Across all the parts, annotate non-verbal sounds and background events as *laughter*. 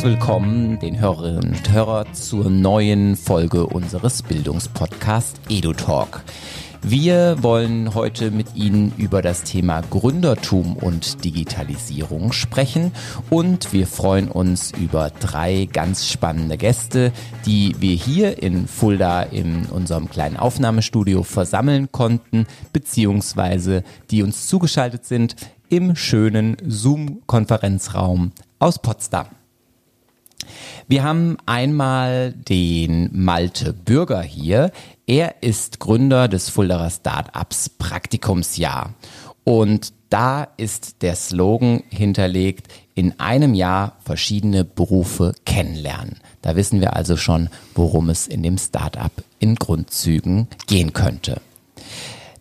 Herzliches willkommen, den Hörerinnen und Hörer, zur neuen Folge unseres Bildungspodcasts EduTalk. Wir wollen heute mit Ihnen über das Thema Gründertum und Digitalisierung sprechen und wir freuen uns über drei ganz spannende Gäste, die wir hier in Fulda in unserem kleinen Aufnahmestudio versammeln konnten, beziehungsweise die uns zugeschaltet sind im schönen Zoom-Konferenzraum aus Potsdam. Wir haben einmal den Malte Bürger hier. Er ist Gründer des Fulderer Startups Praktikumsjahr. Und da ist der Slogan hinterlegt, in einem Jahr verschiedene Berufe kennenlernen. Da wissen wir also schon, worum es in dem Startup in Grundzügen gehen könnte.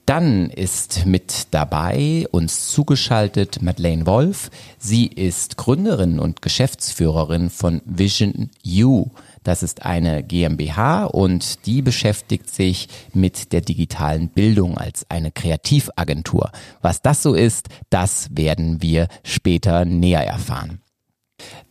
Dann ist mit dabei uns zugeschaltet Madeleine Wolf. Sie ist Gründerin und Geschäftsführerin von Vision U. Das ist eine GmbH und die beschäftigt sich mit der digitalen Bildung als eine Kreativagentur. Was das so ist, das werden wir später näher erfahren.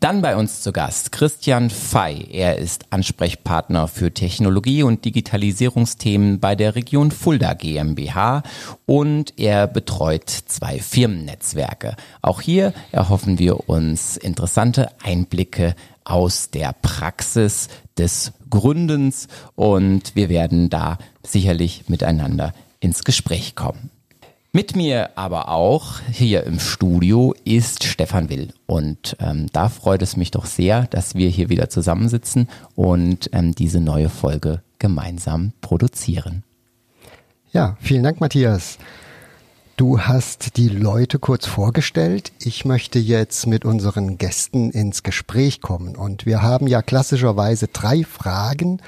Dann bei uns zu Gast Christian Fey. Er ist Ansprechpartner für Technologie und Digitalisierungsthemen bei der Region Fulda GmbH und er betreut zwei Firmennetzwerke. Auch hier erhoffen wir uns interessante Einblicke aus der Praxis des Gründens und wir werden da sicherlich miteinander ins Gespräch kommen. Mit mir aber auch hier im Studio ist Stefan Will. Und ähm, da freut es mich doch sehr, dass wir hier wieder zusammensitzen und ähm, diese neue Folge gemeinsam produzieren. Ja, vielen Dank, Matthias. Du hast die Leute kurz vorgestellt. Ich möchte jetzt mit unseren Gästen ins Gespräch kommen. Und wir haben ja klassischerweise drei Fragen,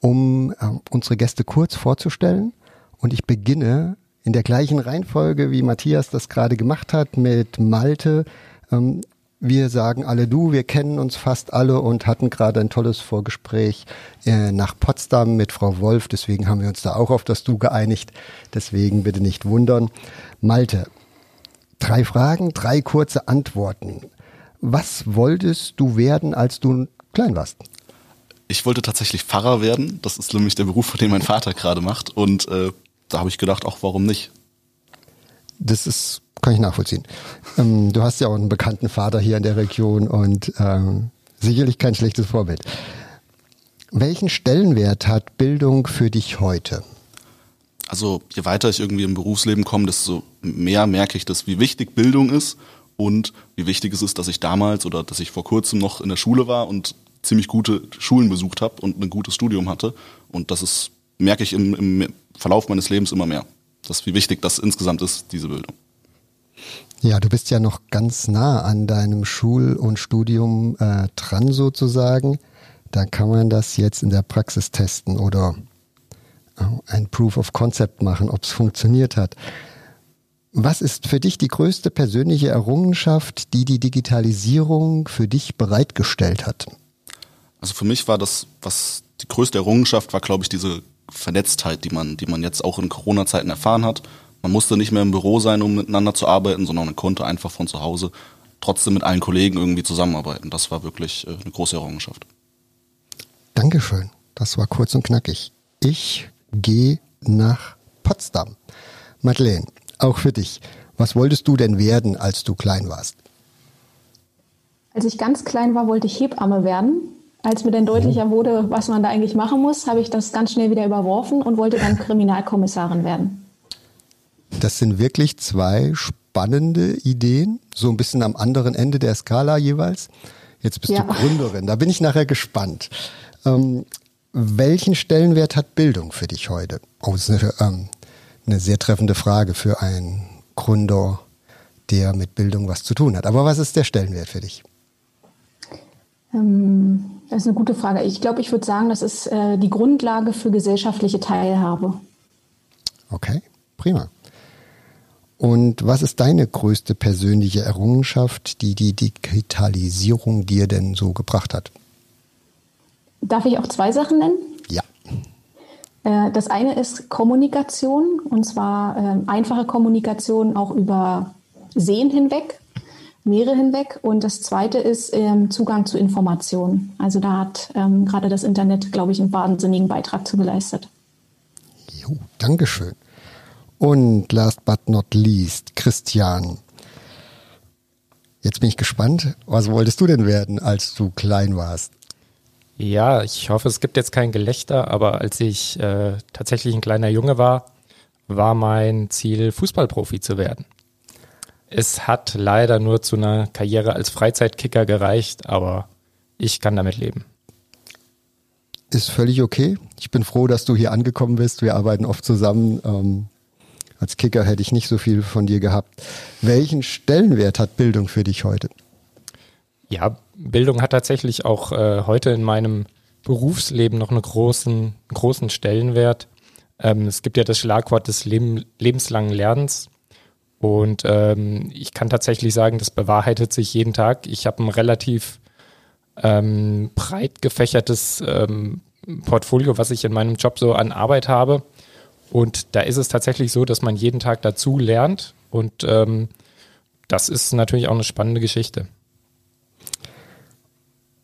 um äh, unsere Gäste kurz vorzustellen. Und ich beginne in der gleichen Reihenfolge, wie Matthias das gerade gemacht hat mit Malte. Ähm, wir sagen alle du, wir kennen uns fast alle und hatten gerade ein tolles Vorgespräch äh, nach Potsdam mit Frau Wolf. Deswegen haben wir uns da auch auf das Du geeinigt. Deswegen bitte nicht wundern. Malte, drei Fragen, drei kurze Antworten. Was wolltest du werden, als du klein warst? Ich wollte tatsächlich Pfarrer werden. Das ist nämlich der Beruf, den mein Vater gerade macht. Und äh, da habe ich gedacht, auch warum nicht? Das ist, kann ich nachvollziehen. Ähm, du hast ja auch einen bekannten Vater hier in der Region und ähm, sicherlich kein schlechtes Vorbild. Welchen Stellenwert hat Bildung für dich heute? Also je weiter ich irgendwie im Berufsleben komme, desto mehr merke ich, dass wie wichtig Bildung ist und wie wichtig es ist, dass ich damals oder dass ich vor kurzem noch in der Schule war und ziemlich gute Schulen besucht habe und ein gutes Studium hatte. Und das ist, merke ich im, im Verlauf meines Lebens immer mehr. Das ist, wie wichtig das insgesamt ist, diese Bildung. Ja, du bist ja noch ganz nah an deinem Schul- und Studium äh, dran sozusagen. Da kann man das jetzt in der Praxis testen oder äh, ein Proof of Concept machen, ob es funktioniert hat. Was ist für dich die größte persönliche Errungenschaft, die die Digitalisierung für dich bereitgestellt hat? Also für mich war das, was die größte Errungenschaft war, glaube ich, diese Vernetztheit, die man, die man jetzt auch in Corona-Zeiten erfahren hat. Man musste nicht mehr im Büro sein, um miteinander zu arbeiten, sondern man konnte einfach von zu Hause trotzdem mit allen Kollegen irgendwie zusammenarbeiten. Das war wirklich äh, eine große Errungenschaft. Dankeschön. Das war kurz und knackig. Ich gehe nach Potsdam. Madeleine, auch für dich. Was wolltest du denn werden, als du klein warst? Als ich ganz klein war, wollte ich Hebamme werden. Als mir dann deutlicher wurde, was man da eigentlich machen muss, habe ich das ganz schnell wieder überworfen und wollte dann Kriminalkommissarin werden. Das sind wirklich zwei spannende Ideen, so ein bisschen am anderen Ende der Skala jeweils. Jetzt bist ja. du Gründerin, da bin ich nachher gespannt. Ähm, welchen Stellenwert hat Bildung für dich heute? Oh, das ist eine, ähm, eine sehr treffende Frage für einen Gründer, der mit Bildung was zu tun hat. Aber was ist der Stellenwert für dich? Ähm, das ist eine gute Frage. Ich glaube, ich würde sagen, das ist äh, die Grundlage für gesellschaftliche Teilhabe. Okay, prima. Und was ist deine größte persönliche Errungenschaft, die die Digitalisierung dir denn so gebracht hat? Darf ich auch zwei Sachen nennen? Ja. Äh, das eine ist Kommunikation, und zwar ähm, einfache Kommunikation auch über Sehen hinweg. Meere hinweg. Und das Zweite ist ähm, Zugang zu Informationen. Also da hat ähm, gerade das Internet, glaube ich, einen wahnsinnigen Beitrag zu geleistet. Jo, Dankeschön. Und last but not least, Christian. Jetzt bin ich gespannt. Was wolltest du denn werden, als du klein warst? Ja, ich hoffe, es gibt jetzt kein Gelächter, aber als ich äh, tatsächlich ein kleiner Junge war, war mein Ziel, Fußballprofi zu werden. Es hat leider nur zu einer Karriere als Freizeitkicker gereicht, aber ich kann damit leben. Ist völlig okay. Ich bin froh, dass du hier angekommen bist. Wir arbeiten oft zusammen. Ähm, als Kicker hätte ich nicht so viel von dir gehabt. Welchen Stellenwert hat Bildung für dich heute? Ja, Bildung hat tatsächlich auch äh, heute in meinem Berufsleben noch einen großen, großen Stellenwert. Ähm, es gibt ja das Schlagwort des Leben, lebenslangen Lernens. Und ähm, ich kann tatsächlich sagen, das bewahrheitet sich jeden Tag. Ich habe ein relativ ähm, breit gefächertes ähm, Portfolio, was ich in meinem Job so an Arbeit habe. Und da ist es tatsächlich so, dass man jeden Tag dazu lernt. Und ähm, das ist natürlich auch eine spannende Geschichte.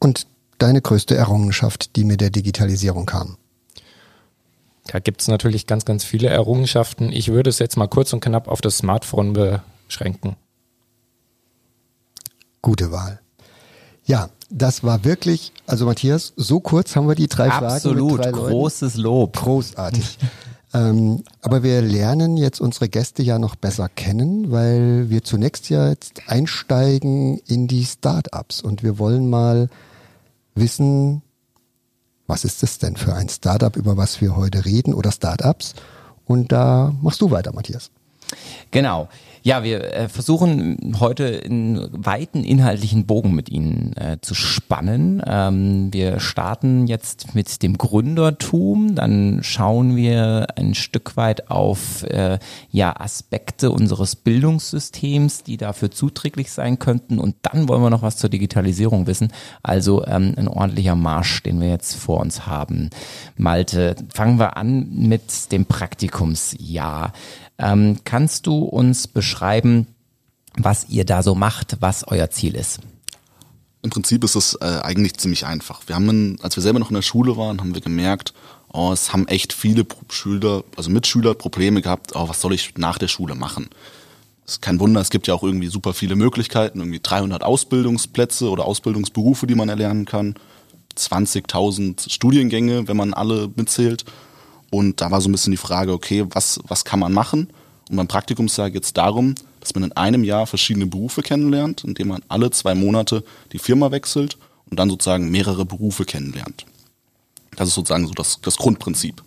Und deine größte Errungenschaft, die mit der Digitalisierung kam? Da gibt es natürlich ganz, ganz viele Errungenschaften. Ich würde es jetzt mal kurz und knapp auf das Smartphone beschränken. Gute Wahl. Ja, das war wirklich, also Matthias, so kurz haben wir die drei Absolut, Fragen. Absolut, großes Lob. Großartig. *laughs* ähm, aber wir lernen jetzt unsere Gäste ja noch besser kennen, weil wir zunächst ja jetzt einsteigen in die Startups und wir wollen mal wissen, was ist es denn für ein Startup, über was wir heute reden oder Startups? Und da machst du weiter, Matthias. Genau. Ja, wir äh, versuchen heute einen weiten inhaltlichen Bogen mit Ihnen äh, zu spannen. Ähm, wir starten jetzt mit dem Gründertum, dann schauen wir ein Stück weit auf äh, ja, Aspekte unseres Bildungssystems, die dafür zuträglich sein könnten und dann wollen wir noch was zur Digitalisierung wissen. Also ähm, ein ordentlicher Marsch, den wir jetzt vor uns haben. Malte, fangen wir an mit dem Praktikumsjahr. Ähm, kannst du uns beschreiben, was ihr da so macht, was euer Ziel ist? Im Prinzip ist es äh, eigentlich ziemlich einfach. Wir haben, als wir selber noch in der Schule waren, haben wir gemerkt, oh, es haben echt viele Schüler, also Mitschüler Probleme gehabt, oh, was soll ich nach der Schule machen? Ist kein Wunder, es gibt ja auch irgendwie super viele Möglichkeiten, irgendwie 300 Ausbildungsplätze oder Ausbildungsberufe, die man erlernen kann, 20.000 Studiengänge, wenn man alle mitzählt. Und da war so ein bisschen die Frage, okay, was, was kann man machen? Und beim Praktikumsjahr geht es darum, dass man in einem Jahr verschiedene Berufe kennenlernt, indem man alle zwei Monate die Firma wechselt und dann sozusagen mehrere Berufe kennenlernt. Das ist sozusagen so das, das Grundprinzip.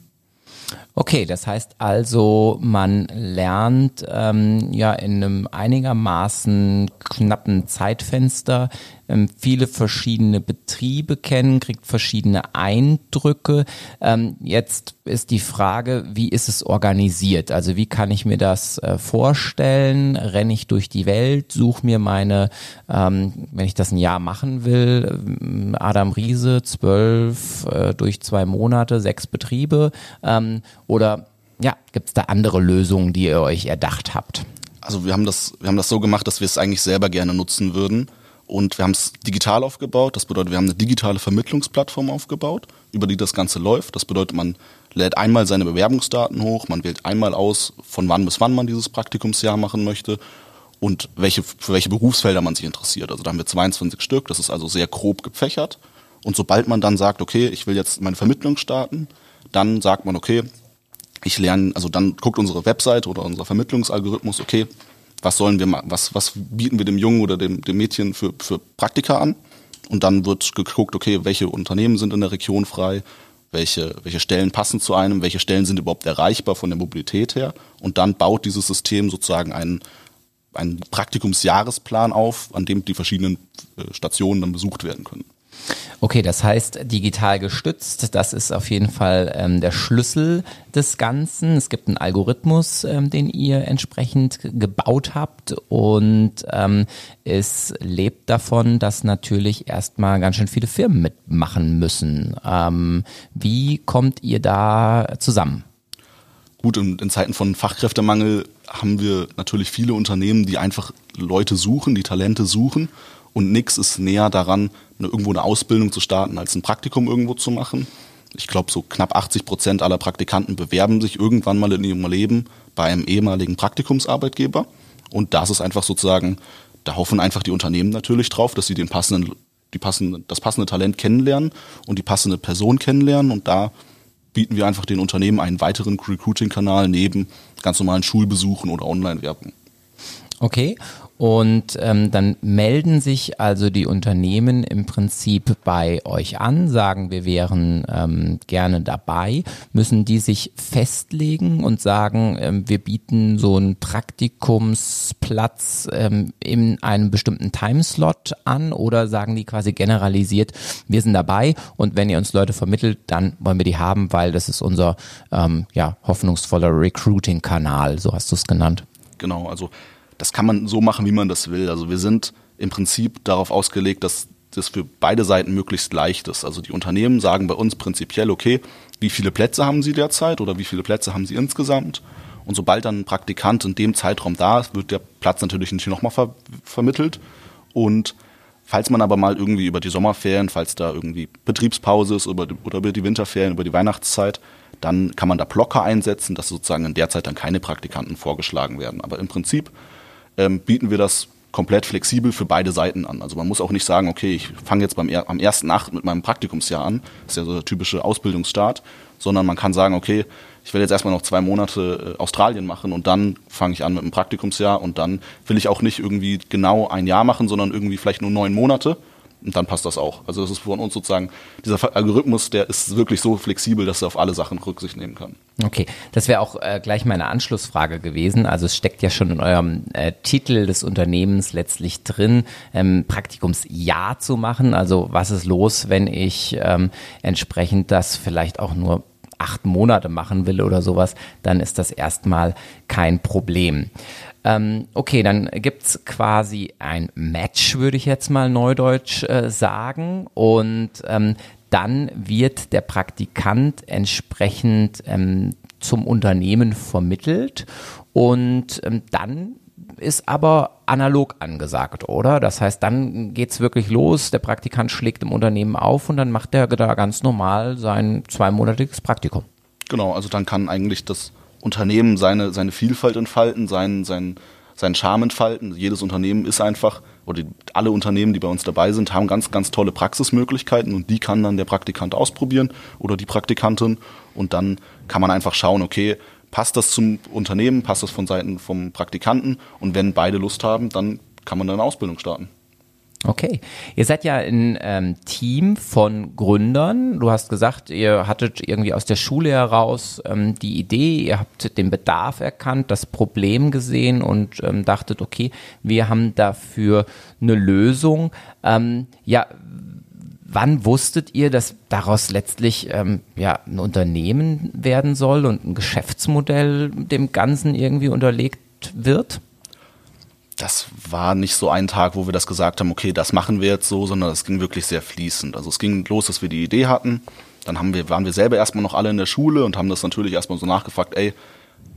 Okay, das heißt also, man lernt ähm, ja in einem einigermaßen knappen Zeitfenster ähm, viele verschiedene Betriebe kennen, kriegt verschiedene Eindrücke. Ähm, jetzt ist die Frage, wie ist es organisiert? Also wie kann ich mir das äh, vorstellen? Renne ich durch die Welt, suche mir meine, ähm, wenn ich das ein Jahr machen will, ähm, Adam Riese, zwölf äh, durch zwei Monate, sechs Betriebe ähm, oder ja, gibt es da andere Lösungen, die ihr euch erdacht habt? Also wir haben das, wir haben das so gemacht, dass wir es eigentlich selber gerne nutzen würden. Und wir haben es digital aufgebaut. Das bedeutet, wir haben eine digitale Vermittlungsplattform aufgebaut, über die das Ganze läuft. Das bedeutet, man lädt einmal seine Bewerbungsdaten hoch, man wählt einmal aus, von wann bis wann man dieses Praktikumsjahr machen möchte und welche, für welche Berufsfelder man sich interessiert. Also da haben wir 22 Stück, das ist also sehr grob gepfächert. Und sobald man dann sagt, okay, ich will jetzt meine Vermittlung starten, dann sagt man, okay, ich lerne, also dann guckt unsere Website oder unser Vermittlungsalgorithmus, okay, was sollen wir machen, was, was bieten wir dem Jungen oder dem, dem Mädchen für, für Praktika an? Und dann wird geguckt, okay, welche Unternehmen sind in der Region frei, welche, welche Stellen passen zu einem, welche Stellen sind überhaupt erreichbar von der Mobilität her. Und dann baut dieses System sozusagen einen, einen Praktikumsjahresplan auf, an dem die verschiedenen äh, Stationen dann besucht werden können. Okay, das heißt digital gestützt, das ist auf jeden Fall ähm, der Schlüssel des Ganzen. Es gibt einen Algorithmus, ähm, den ihr entsprechend gebaut habt und ähm, es lebt davon, dass natürlich erstmal ganz schön viele Firmen mitmachen müssen. Ähm, wie kommt ihr da zusammen? gut, in, Zeiten von Fachkräftemangel haben wir natürlich viele Unternehmen, die einfach Leute suchen, die Talente suchen und nichts ist näher daran, irgendwo eine Ausbildung zu starten, als ein Praktikum irgendwo zu machen. Ich glaube, so knapp 80 Prozent aller Praktikanten bewerben sich irgendwann mal in ihrem Leben bei einem ehemaligen Praktikumsarbeitgeber. Und das ist einfach sozusagen, da hoffen einfach die Unternehmen natürlich drauf, dass sie den passenden, die passende, das passende Talent kennenlernen und die passende Person kennenlernen. Und da bieten wir einfach den Unternehmen einen weiteren Recruiting-Kanal neben ganz normalen Schulbesuchen oder Online-Werbung. Okay, und ähm, dann melden sich also die Unternehmen im Prinzip bei euch an, sagen, wir wären ähm, gerne dabei. Müssen die sich festlegen und sagen, ähm, wir bieten so einen Praktikumsplatz ähm, in einem bestimmten Timeslot an oder sagen die quasi generalisiert, wir sind dabei und wenn ihr uns Leute vermittelt, dann wollen wir die haben, weil das ist unser ähm, ja, hoffnungsvoller Recruiting-Kanal, so hast du es genannt. Genau, also das kann man so machen, wie man das will. Also wir sind im Prinzip darauf ausgelegt, dass das für beide Seiten möglichst leicht ist. Also die Unternehmen sagen bei uns prinzipiell, okay, wie viele Plätze haben sie derzeit oder wie viele Plätze haben sie insgesamt? Und sobald dann ein Praktikant in dem Zeitraum da ist, wird der Platz natürlich nicht nochmal ver vermittelt. Und falls man aber mal irgendwie über die Sommerferien, falls da irgendwie Betriebspause ist oder, oder über die Winterferien, über die Weihnachtszeit, dann kann man da Blocker einsetzen, dass sozusagen in der Zeit dann keine Praktikanten vorgeschlagen werden. Aber im Prinzip ähm, bieten wir das komplett flexibel für beide Seiten an. Also man muss auch nicht sagen, okay, ich fange jetzt beim am ersten Nacht mit meinem Praktikumsjahr an, das ist ja so der typische Ausbildungsstart, sondern man kann sagen, okay, ich will jetzt erstmal noch zwei Monate äh, Australien machen und dann fange ich an mit einem Praktikumsjahr. Und dann will ich auch nicht irgendwie genau ein Jahr machen, sondern irgendwie vielleicht nur neun Monate und dann passt das auch. Also das ist von uns sozusagen, dieser Algorithmus, der ist wirklich so flexibel, dass er auf alle Sachen Rücksicht nehmen kann. Okay, das wäre auch äh, gleich meine Anschlussfrage gewesen. Also es steckt ja schon in eurem äh, Titel des Unternehmens letztlich drin, ähm, Praktikumsjahr zu machen. Also was ist los, wenn ich ähm, entsprechend das vielleicht auch nur acht Monate machen will oder sowas, dann ist das erstmal kein Problem. Ähm, okay, dann gibt's quasi ein Match, würde ich jetzt mal neudeutsch äh, sagen. Und ähm, dann wird der Praktikant entsprechend ähm, zum Unternehmen vermittelt. Und ähm, dann ist aber analog angesagt, oder? Das heißt, dann geht's wirklich los, der Praktikant schlägt im Unternehmen auf und dann macht er da ganz normal sein zweimonatiges Praktikum. Genau, also dann kann eigentlich das Unternehmen seine, seine Vielfalt entfalten, seinen, seinen, seinen Charme entfalten. Jedes Unternehmen ist einfach, oder alle Unternehmen, die bei uns dabei sind, haben ganz, ganz tolle Praxismöglichkeiten und die kann dann der Praktikant ausprobieren oder die Praktikantin und dann kann man einfach schauen, okay, passt das zum Unternehmen, passt das von Seiten vom Praktikanten und wenn beide Lust haben, dann kann man dann eine Ausbildung starten. Okay. Ihr seid ja ein ähm, Team von Gründern. Du hast gesagt, ihr hattet irgendwie aus der Schule heraus ähm, die Idee, ihr habt den Bedarf erkannt, das Problem gesehen und ähm, dachtet, okay, wir haben dafür eine Lösung. Ähm, ja, wann wusstet ihr, dass daraus letztlich ähm, ja, ein Unternehmen werden soll und ein Geschäftsmodell dem Ganzen irgendwie unterlegt wird? Das war nicht so ein Tag, wo wir das gesagt haben, okay, das machen wir jetzt so, sondern es ging wirklich sehr fließend. Also es ging los, dass wir die Idee hatten. Dann haben wir, waren wir selber erstmal noch alle in der Schule und haben das natürlich erstmal so nachgefragt, ey,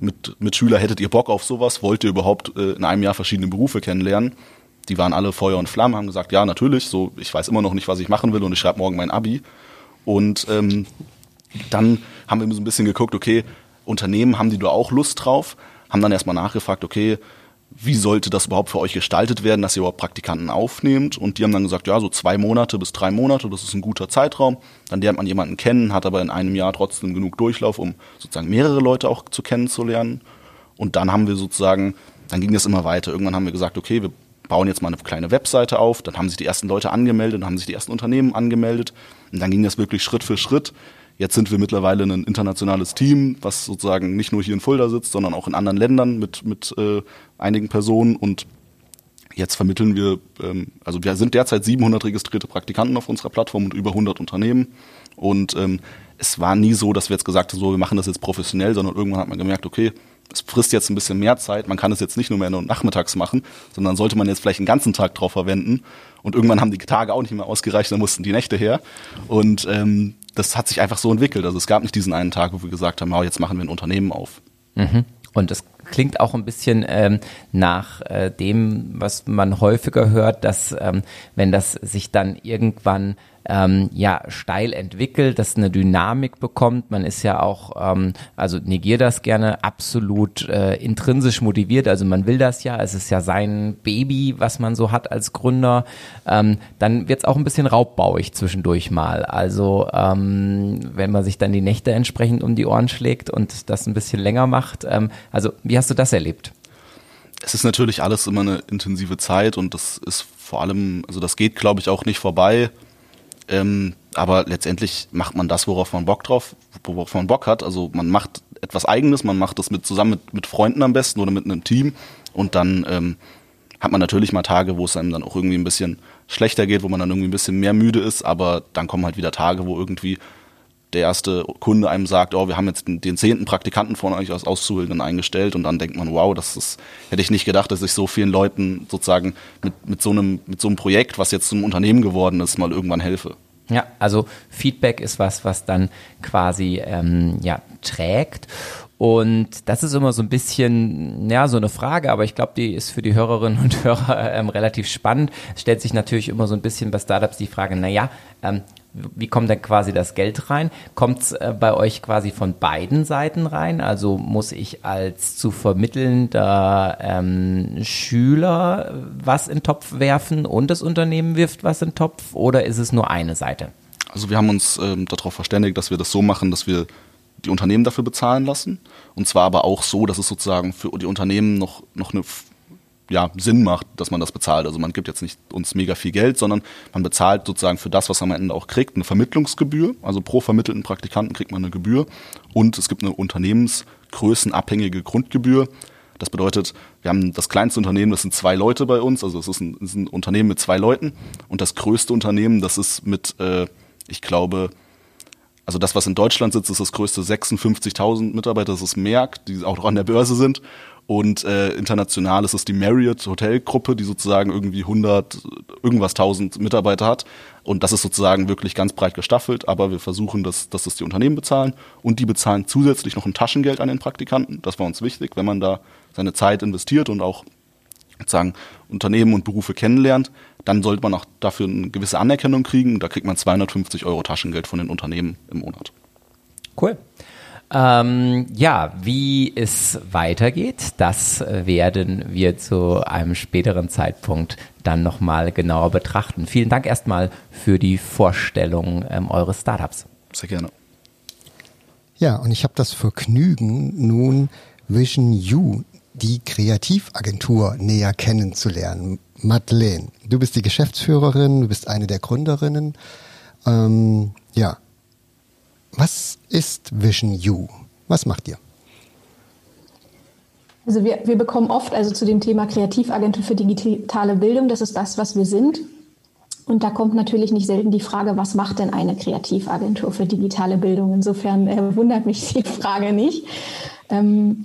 mit, mit Schüler hättet ihr Bock auf sowas? Wollt ihr überhaupt äh, in einem Jahr verschiedene Berufe kennenlernen? Die waren alle Feuer und Flamme, haben gesagt, ja, natürlich, so, ich weiß immer noch nicht, was ich machen will und ich schreibe morgen mein Abi. Und ähm, dann haben wir so ein bisschen geguckt, okay, Unternehmen, haben die da auch Lust drauf? Haben dann erstmal nachgefragt, okay, wie sollte das überhaupt für euch gestaltet werden, dass ihr überhaupt Praktikanten aufnehmt. Und die haben dann gesagt, ja, so zwei Monate bis drei Monate, das ist ein guter Zeitraum. Dann lernt man jemanden kennen, hat aber in einem Jahr trotzdem genug Durchlauf, um sozusagen mehrere Leute auch zu kennenzulernen. Und dann haben wir sozusagen, dann ging das immer weiter. Irgendwann haben wir gesagt, okay, wir bauen jetzt mal eine kleine Webseite auf. Dann haben sich die ersten Leute angemeldet, dann haben sich die ersten Unternehmen angemeldet. Und dann ging das wirklich Schritt für Schritt. Jetzt sind wir mittlerweile ein internationales Team, was sozusagen nicht nur hier in Fulda sitzt, sondern auch in anderen Ländern mit, mit äh, einigen Personen. Und jetzt vermitteln wir, ähm, also wir sind derzeit 700 registrierte Praktikanten auf unserer Plattform und über 100 Unternehmen. Und ähm, es war nie so, dass wir jetzt gesagt haben, so wir machen das jetzt professionell, sondern irgendwann hat man gemerkt, okay, es frisst jetzt ein bisschen mehr Zeit, man kann es jetzt nicht nur mehr nur nachmittags machen, sondern sollte man jetzt vielleicht einen ganzen Tag drauf verwenden. Und irgendwann haben die Tage auch nicht mehr ausgereicht, dann mussten die Nächte her. Und ähm, das hat sich einfach so entwickelt. Also es gab nicht diesen einen Tag, wo wir gesagt haben, jetzt machen wir ein Unternehmen auf. Mhm. Und es klingt auch ein bisschen ähm, nach äh, dem, was man häufiger hört, dass ähm, wenn das sich dann irgendwann ähm, ja steil entwickelt, dass eine Dynamik bekommt. Man ist ja auch, ähm, also negiert das gerne, absolut äh, intrinsisch motiviert. Also man will das ja, es ist ja sein Baby, was man so hat als Gründer. Ähm, dann wird es auch ein bisschen raubbauig zwischendurch mal. Also ähm, wenn man sich dann die Nächte entsprechend um die Ohren schlägt und das ein bisschen länger macht. Ähm, also wie hast du das erlebt? Es ist natürlich alles immer eine intensive Zeit und das ist vor allem, also das geht, glaube ich, auch nicht vorbei. Ähm, aber letztendlich macht man das, worauf man Bock drauf, worauf man Bock hat. Also man macht etwas Eigenes, man macht das mit zusammen mit, mit Freunden am besten oder mit einem Team und dann ähm, hat man natürlich mal Tage, wo es einem dann auch irgendwie ein bisschen schlechter geht, wo man dann irgendwie ein bisschen mehr müde ist, aber dann kommen halt wieder Tage, wo irgendwie der erste Kunde einem sagt, oh, wir haben jetzt den zehnten Praktikanten von euch als Auszubildenden eingestellt und dann denkt man, wow, das ist, hätte ich nicht gedacht, dass ich so vielen Leuten sozusagen mit, mit so einem, mit so einem Projekt, was jetzt zum Unternehmen geworden ist, mal irgendwann helfe. Ja, also Feedback ist was, was dann quasi ähm, ja, trägt. Und das ist immer so ein bisschen, ja, so eine Frage, aber ich glaube, die ist für die Hörerinnen und Hörer ähm, relativ spannend. Es stellt sich natürlich immer so ein bisschen bei Startups die Frage, naja, ähm, wie kommt denn quasi das Geld rein? Kommt es äh, bei euch quasi von beiden Seiten rein? Also muss ich als zu vermittelnder ähm, Schüler was in den Topf werfen und das Unternehmen wirft was in den Topf oder ist es nur eine Seite? Also wir haben uns ähm, darauf verständigt, dass wir das so machen, dass wir die Unternehmen dafür bezahlen lassen. Und zwar aber auch so, dass es sozusagen für die Unternehmen noch, noch eine ja, Sinn macht, dass man das bezahlt. Also man gibt jetzt nicht uns mega viel Geld, sondern man bezahlt sozusagen für das, was man am Ende auch kriegt, eine Vermittlungsgebühr. Also pro vermittelten Praktikanten kriegt man eine Gebühr und es gibt eine unternehmensgrößenabhängige Grundgebühr. Das bedeutet, wir haben das kleinste Unternehmen, das sind zwei Leute bei uns, also es ist ein, ist ein Unternehmen mit zwei Leuten und das größte Unternehmen, das ist mit, äh, ich glaube, also das, was in Deutschland sitzt, ist das größte 56.000 Mitarbeiter, das ist Merck, die auch noch an der Börse sind und äh, international ist es die Marriott Hotelgruppe, die sozusagen irgendwie 100, irgendwas 1000 Mitarbeiter hat. Und das ist sozusagen wirklich ganz breit gestaffelt. Aber wir versuchen, dass, dass das die Unternehmen bezahlen. Und die bezahlen zusätzlich noch ein Taschengeld an den Praktikanten. Das war uns wichtig, wenn man da seine Zeit investiert und auch sozusagen Unternehmen und Berufe kennenlernt, dann sollte man auch dafür eine gewisse Anerkennung kriegen. Da kriegt man 250 Euro Taschengeld von den Unternehmen im Monat. Cool. Ähm, ja, wie es weitergeht, das werden wir zu einem späteren Zeitpunkt dann nochmal genauer betrachten. Vielen Dank erstmal für die Vorstellung ähm, eures Startups. Sehr gerne. Ja, und ich habe das Vergnügen, nun Vision U, die Kreativagentur, näher kennenzulernen. Madeleine, du bist die Geschäftsführerin, du bist eine der Gründerinnen. Ähm, ja, was ist Vision U? Was macht ihr? Also wir, wir bekommen oft, also zu dem Thema Kreativagentur für digitale Bildung, das ist das, was wir sind. Und da kommt natürlich nicht selten die Frage, was macht denn eine Kreativagentur für digitale Bildung? Insofern äh, wundert mich die *laughs* Frage nicht. Ähm,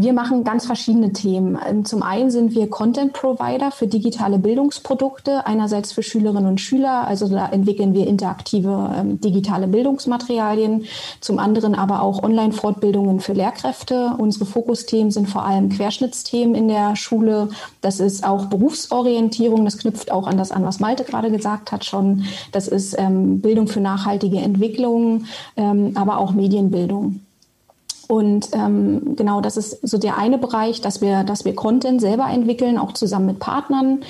wir machen ganz verschiedene Themen. Ähm, zum einen sind wir Content Provider für digitale Bildungsprodukte, einerseits für Schülerinnen und Schüler, also da entwickeln wir interaktive ähm, digitale Bildungsmaterialien, zum anderen aber auch Online-Fortbildungen für Lehrkräfte. Unsere Fokusthemen sind vor allem Querschnittsthemen in der Schule. Das ist auch Berufsorientierung, das knüpft auch an das an, was Malte gerade gesagt hat schon. Das ist ähm, Bildung für nachhaltige Entwicklung, ähm, aber auch Medienbildung. Und ähm, genau, das ist so der eine Bereich, dass wir, dass wir Content selber entwickeln, auch zusammen mit Partnern.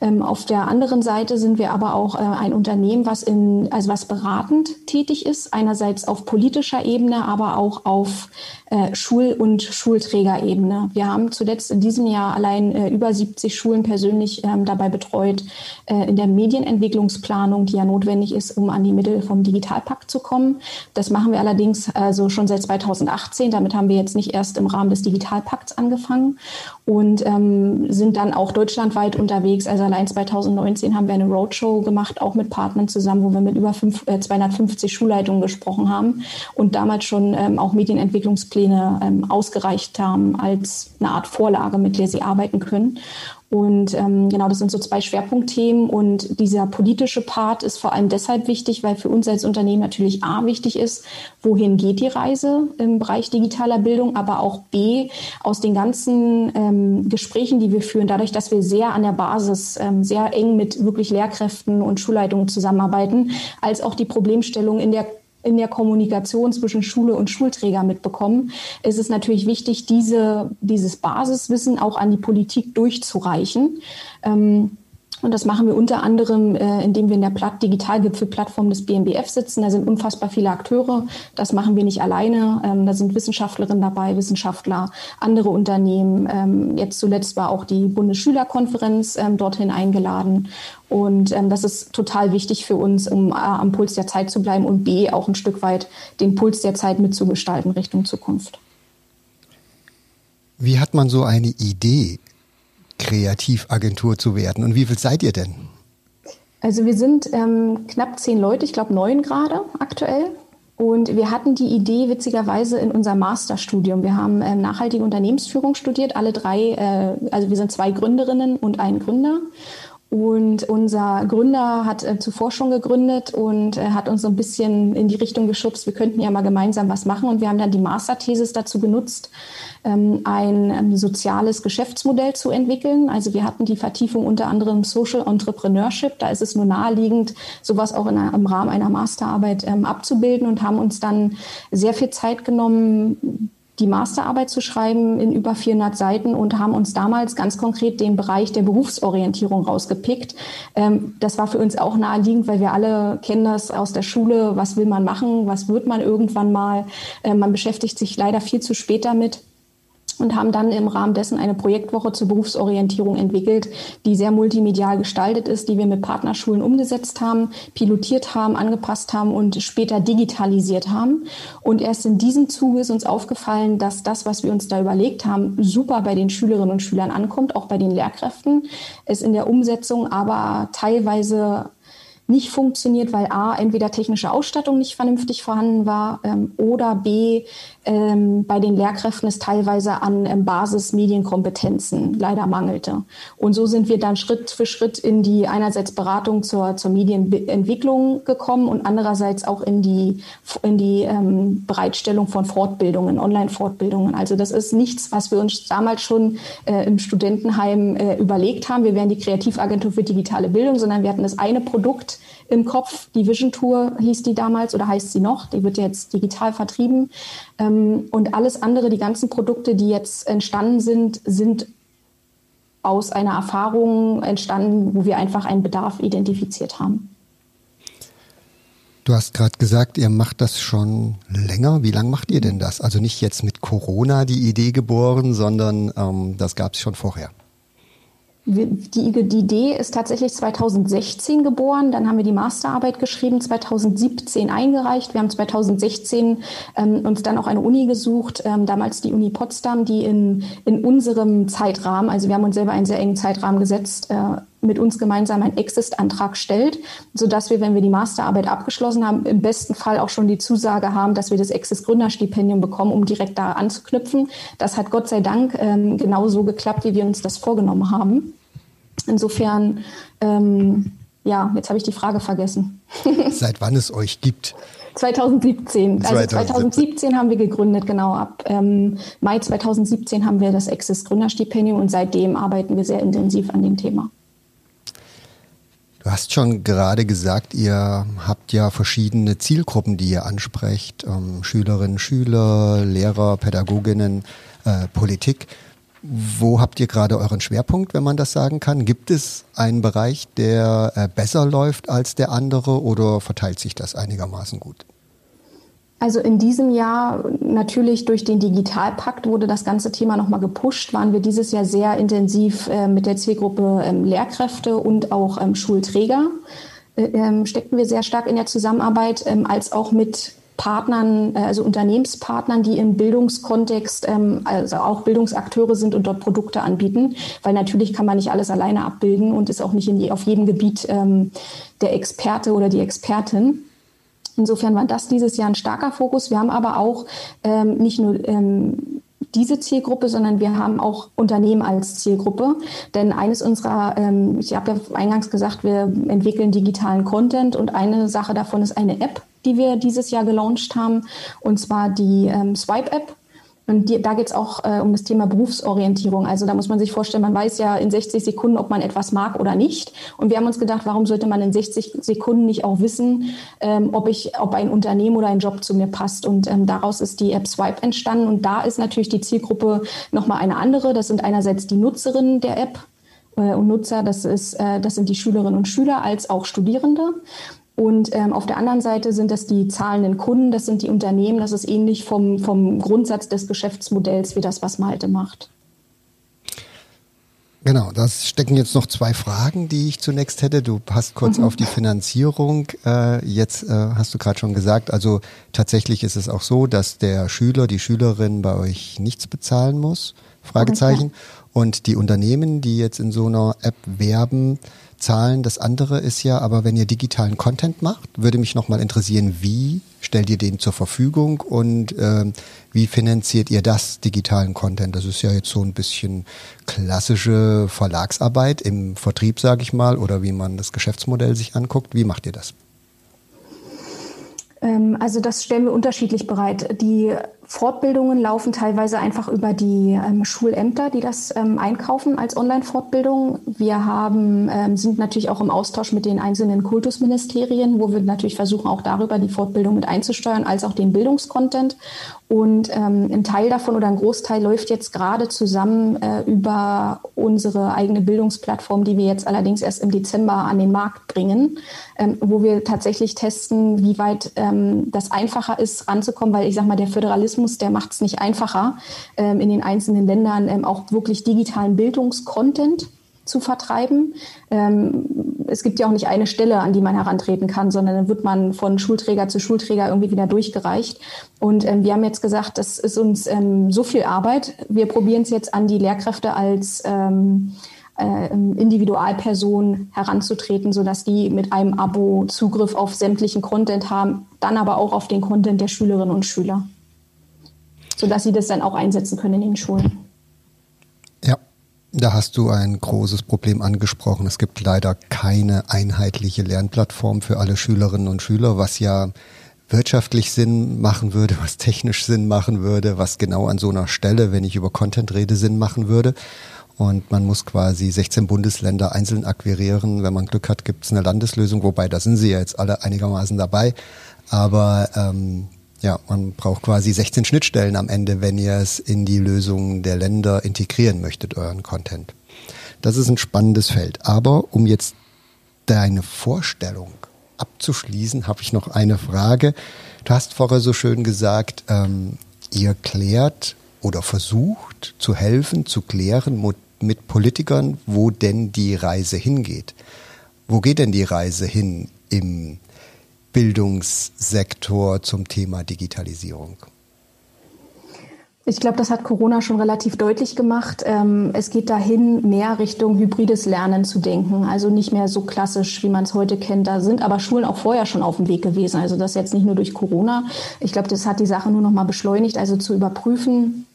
Ähm, auf der anderen Seite sind wir aber auch äh, ein Unternehmen, was in, also was beratend tätig ist, einerseits auf politischer Ebene, aber auch auf äh, Schul- und Schulträgerebene. Wir haben zuletzt in diesem Jahr allein äh, über 70 Schulen persönlich ähm, dabei betreut, äh, in der Medienentwicklungsplanung, die ja notwendig ist, um an die Mittel vom Digitalpakt zu kommen. Das machen wir allerdings also schon seit 2018. Damit haben wir jetzt nicht erst im Rahmen des Digitalpakts angefangen und ähm, sind dann auch deutschlandweit unterwegs. Also allein 2019 haben wir eine Roadshow gemacht, auch mit Partnern zusammen, wo wir mit über fünf, äh, 250 Schulleitungen gesprochen haben und damals schon ähm, auch Medienentwicklungspläne ähm, ausgereicht haben als eine Art Vorlage, mit der sie arbeiten können. Und ähm, genau, das sind so zwei Schwerpunktthemen. Und dieser politische Part ist vor allem deshalb wichtig, weil für uns als Unternehmen natürlich A wichtig ist, wohin geht die Reise im Bereich digitaler Bildung, aber auch B aus den ganzen ähm, Gesprächen, die wir führen, dadurch, dass wir sehr an der Basis ähm, sehr eng mit wirklich Lehrkräften und Schulleitungen zusammenarbeiten, als auch die Problemstellung in der in der Kommunikation zwischen Schule und Schulträger mitbekommen, ist es natürlich wichtig, diese, dieses Basiswissen auch an die Politik durchzureichen. Ähm, und das machen wir unter anderem, äh, indem wir in der Platt Digitalgipfelplattform des BMBF sitzen. Da sind unfassbar viele Akteure. Das machen wir nicht alleine. Ähm, da sind Wissenschaftlerinnen dabei, Wissenschaftler, andere Unternehmen. Ähm, jetzt zuletzt war auch die Bundesschülerkonferenz ähm, dorthin eingeladen. Und ähm, das ist total wichtig für uns, um A, am Puls der Zeit zu bleiben und B, auch ein Stück weit den Puls der Zeit mitzugestalten Richtung Zukunft. Wie hat man so eine Idee? Kreativagentur zu werden. Und wie viel seid ihr denn? Also wir sind ähm, knapp zehn Leute, ich glaube neun gerade aktuell. Und wir hatten die Idee witzigerweise in unserem Masterstudium. Wir haben ähm, nachhaltige Unternehmensführung studiert, alle drei, äh, also wir sind zwei Gründerinnen und ein Gründer. Und unser Gründer hat äh, zuvor schon gegründet und äh, hat uns so ein bisschen in die Richtung geschubst, wir könnten ja mal gemeinsam was machen. Und wir haben dann die Masterthesis dazu genutzt, ein ähm, soziales Geschäftsmodell zu entwickeln. Also wir hatten die Vertiefung unter anderem Social Entrepreneurship. Da ist es nur naheliegend, sowas auch in einer, im Rahmen einer Masterarbeit ähm, abzubilden und haben uns dann sehr viel Zeit genommen, die Masterarbeit zu schreiben in über 400 Seiten und haben uns damals ganz konkret den Bereich der Berufsorientierung rausgepickt. Ähm, das war für uns auch naheliegend, weil wir alle kennen das aus der Schule. Was will man machen? Was wird man irgendwann mal? Man beschäftigt sich leider viel zu spät damit und haben dann im Rahmen dessen eine Projektwoche zur Berufsorientierung entwickelt, die sehr multimedial gestaltet ist, die wir mit Partnerschulen umgesetzt haben, pilotiert haben, angepasst haben und später digitalisiert haben. Und erst in diesem Zuge ist uns aufgefallen, dass das, was wir uns da überlegt haben, super bei den Schülerinnen und Schülern ankommt, auch bei den Lehrkräften, es in der Umsetzung aber teilweise nicht funktioniert, weil A, entweder technische Ausstattung nicht vernünftig vorhanden war ähm, oder B, ähm, bei den Lehrkräften es teilweise an ähm, Basismedienkompetenzen leider mangelte. Und so sind wir dann Schritt für Schritt in die einerseits Beratung zur, zur Medienentwicklung gekommen und andererseits auch in die, in die ähm, Bereitstellung von Fortbildungen, Online-Fortbildungen. Also das ist nichts, was wir uns damals schon äh, im Studentenheim äh, überlegt haben. Wir wären die Kreativagentur für digitale Bildung, sondern wir hatten das eine Produkt, im Kopf. Die Vision Tour hieß die damals oder heißt sie noch. Die wird jetzt digital vertrieben. Ähm, und alles andere, die ganzen Produkte, die jetzt entstanden sind, sind aus einer Erfahrung entstanden, wo wir einfach einen Bedarf identifiziert haben. Du hast gerade gesagt, ihr macht das schon länger. Wie lange macht ihr denn das? Also nicht jetzt mit Corona die Idee geboren, sondern ähm, das gab es schon vorher. Die, die, Idee ist tatsächlich 2016 geboren. Dann haben wir die Masterarbeit geschrieben, 2017 eingereicht. Wir haben 2016 ähm, uns dann auch eine Uni gesucht, ähm, damals die Uni Potsdam, die in, in unserem Zeitrahmen, also wir haben uns selber einen sehr engen Zeitrahmen gesetzt, äh, mit uns gemeinsam einen Exist-Antrag stellt, sodass wir, wenn wir die Masterarbeit abgeschlossen haben, im besten Fall auch schon die Zusage haben, dass wir das Exist-Gründerstipendium bekommen, um direkt da anzuknüpfen. Das hat Gott sei Dank ähm, genau so geklappt, wie wir uns das vorgenommen haben. Insofern, ähm, ja, jetzt habe ich die Frage vergessen. *laughs* Seit wann es euch gibt? 2017. Also 2017 haben wir gegründet, genau. Ab ähm, Mai 2017 haben wir das Exist Gründerstipendium und seitdem arbeiten wir sehr intensiv an dem Thema. Du hast schon gerade gesagt, ihr habt ja verschiedene Zielgruppen, die ihr ansprecht. Ähm, Schülerinnen, Schüler, Lehrer, Pädagoginnen, äh, Politik. Wo habt ihr gerade euren Schwerpunkt, wenn man das sagen kann? Gibt es einen Bereich, der äh, besser läuft als der andere oder verteilt sich das einigermaßen gut? Also in diesem Jahr natürlich durch den Digitalpakt wurde das ganze Thema nochmal gepusht. Waren wir dieses Jahr sehr intensiv äh, mit der Zielgruppe ähm, Lehrkräfte und auch ähm, Schulträger. Äh, ähm, steckten wir sehr stark in der Zusammenarbeit, als auch mit Partnern, äh, also Unternehmenspartnern, die im Bildungskontext, also auch Bildungsakteure sind und dort Produkte anbieten, weil natürlich kann man nicht alles alleine abbilden und ist auch nicht die, auf jedem Gebiet der Experte oder die Expertin. Insofern war das dieses Jahr ein starker Fokus. Wir haben aber auch ähm, nicht nur ähm, diese Zielgruppe, sondern wir haben auch Unternehmen als Zielgruppe. Denn eines unserer, ähm, ich habe ja eingangs gesagt, wir entwickeln digitalen Content und eine Sache davon ist eine App, die wir dieses Jahr gelauncht haben, und zwar die ähm, Swipe-App. Und die, da geht es auch äh, um das Thema Berufsorientierung. Also da muss man sich vorstellen, man weiß ja in 60 Sekunden, ob man etwas mag oder nicht. Und wir haben uns gedacht, warum sollte man in 60 Sekunden nicht auch wissen, ähm, ob ich, ob ein Unternehmen oder ein Job zu mir passt. Und ähm, daraus ist die App Swipe entstanden. Und da ist natürlich die Zielgruppe nochmal eine andere. Das sind einerseits die Nutzerinnen der App, äh, und Nutzer, das, ist, äh, das sind die Schülerinnen und Schüler als auch Studierende. Und ähm, auf der anderen Seite sind das die zahlenden Kunden, das sind die Unternehmen, das ist ähnlich vom, vom Grundsatz des Geschäftsmodells wie das, was Malte macht. Genau, da stecken jetzt noch zwei Fragen, die ich zunächst hätte. Du passt kurz mhm. auf die Finanzierung. Äh, jetzt äh, hast du gerade schon gesagt, also tatsächlich ist es auch so, dass der Schüler, die Schülerin bei euch nichts bezahlen muss. Fragezeichen. Okay. Und die Unternehmen, die jetzt in so einer App werben, zahlen. Das andere ist ja, aber wenn ihr digitalen Content macht, würde mich nochmal interessieren, wie stellt ihr den zur Verfügung und äh, wie finanziert ihr das, digitalen Content? Das ist ja jetzt so ein bisschen klassische Verlagsarbeit im Vertrieb, sage ich mal, oder wie man das Geschäftsmodell sich anguckt. Wie macht ihr das? Ähm, also das stellen wir unterschiedlich bereit. Die Fortbildungen laufen teilweise einfach über die ähm, Schulämter, die das ähm, einkaufen als Online-Fortbildung. Wir haben, ähm, sind natürlich auch im Austausch mit den einzelnen Kultusministerien, wo wir natürlich versuchen, auch darüber die Fortbildung mit einzusteuern, als auch den Bildungskontent. Und ähm, ein Teil davon oder ein Großteil läuft jetzt gerade zusammen äh, über unsere eigene Bildungsplattform, die wir jetzt allerdings erst im Dezember an den Markt bringen, ähm, wo wir tatsächlich testen, wie weit ähm, das einfacher ist, ranzukommen, weil ich sage mal, der Föderalismus, der macht es nicht einfacher, ähm, in den einzelnen Ländern ähm, auch wirklich digitalen Bildungskontent zu vertreiben. Ähm, es gibt ja auch nicht eine Stelle, an die man herantreten kann, sondern dann wird man von Schulträger zu Schulträger irgendwie wieder durchgereicht. Und ähm, wir haben jetzt gesagt, das ist uns ähm, so viel Arbeit. Wir probieren es jetzt an die Lehrkräfte als äh, Individualperson heranzutreten, sodass die mit einem Abo Zugriff auf sämtlichen Content haben, dann aber auch auf den Content der Schülerinnen und Schüler, sodass sie das dann auch einsetzen können in den Schulen. Ja, da hast du ein großes Problem angesprochen. Es gibt leider keine einheitliche Lernplattform für alle Schülerinnen und Schüler, was ja wirtschaftlich Sinn machen würde, *laughs* was technisch Sinn machen würde, was genau an so einer Stelle, wenn ich über Content rede, Sinn machen würde. Und man muss quasi 16 Bundesländer einzeln akquirieren. Wenn man Glück hat, gibt es eine Landeslösung, wobei da sind sie ja jetzt alle einigermaßen dabei. Aber ähm, ja, man braucht quasi 16 Schnittstellen am Ende, wenn ihr es in die Lösungen der Länder integrieren möchtet, euren Content. Das ist ein spannendes Feld. Aber um jetzt deine Vorstellung abzuschließen, habe ich noch eine Frage. Du hast vorher so schön gesagt, ähm, ihr klärt oder versucht zu helfen, zu klären mit Politikern, wo denn die Reise hingeht. Wo geht denn die Reise hin im Bildungssektor zum Thema Digitalisierung? Ich glaube, das hat Corona schon relativ deutlich gemacht. Ähm, es geht dahin, mehr Richtung hybrides Lernen zu denken. Also nicht mehr so klassisch, wie man es heute kennt. Da sind aber Schulen auch vorher schon auf dem Weg gewesen. Also das jetzt nicht nur durch Corona. Ich glaube, das hat die Sache nur noch mal beschleunigt. Also zu überprüfen,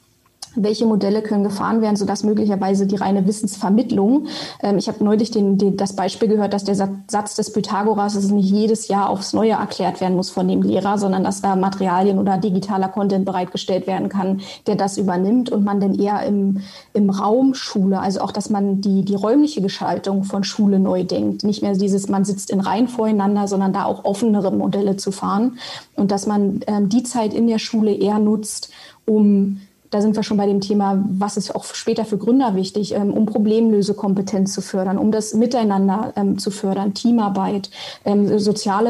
welche Modelle können gefahren werden, sodass möglicherweise die reine Wissensvermittlung, ähm, ich habe neulich den, den, das Beispiel gehört, dass der Satz des Pythagoras dass nicht jedes Jahr aufs Neue erklärt werden muss von dem Lehrer, sondern dass da Materialien oder digitaler Content bereitgestellt werden kann, der das übernimmt und man dann eher im, im Raum Schule, also auch, dass man die, die räumliche Gestaltung von Schule neu denkt. Nicht mehr dieses, man sitzt in Reihen voreinander, sondern da auch offenere Modelle zu fahren und dass man ähm, die Zeit in der Schule eher nutzt, um da sind wir schon bei dem Thema, was ist auch später für Gründer wichtig, ähm, um Problemlösekompetenz zu fördern, um das Miteinander ähm, zu fördern, Teamarbeit, ähm, soziale,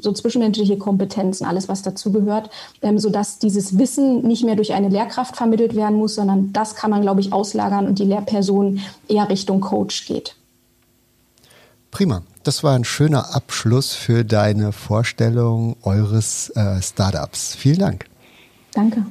so zwischenmenschliche Kompetenzen, alles was dazugehört, ähm, sodass dieses Wissen nicht mehr durch eine Lehrkraft vermittelt werden muss, sondern das kann man, glaube ich, auslagern und die Lehrperson eher Richtung Coach geht. Prima. Das war ein schöner Abschluss für deine Vorstellung eures äh, Startups. Vielen Dank. Danke.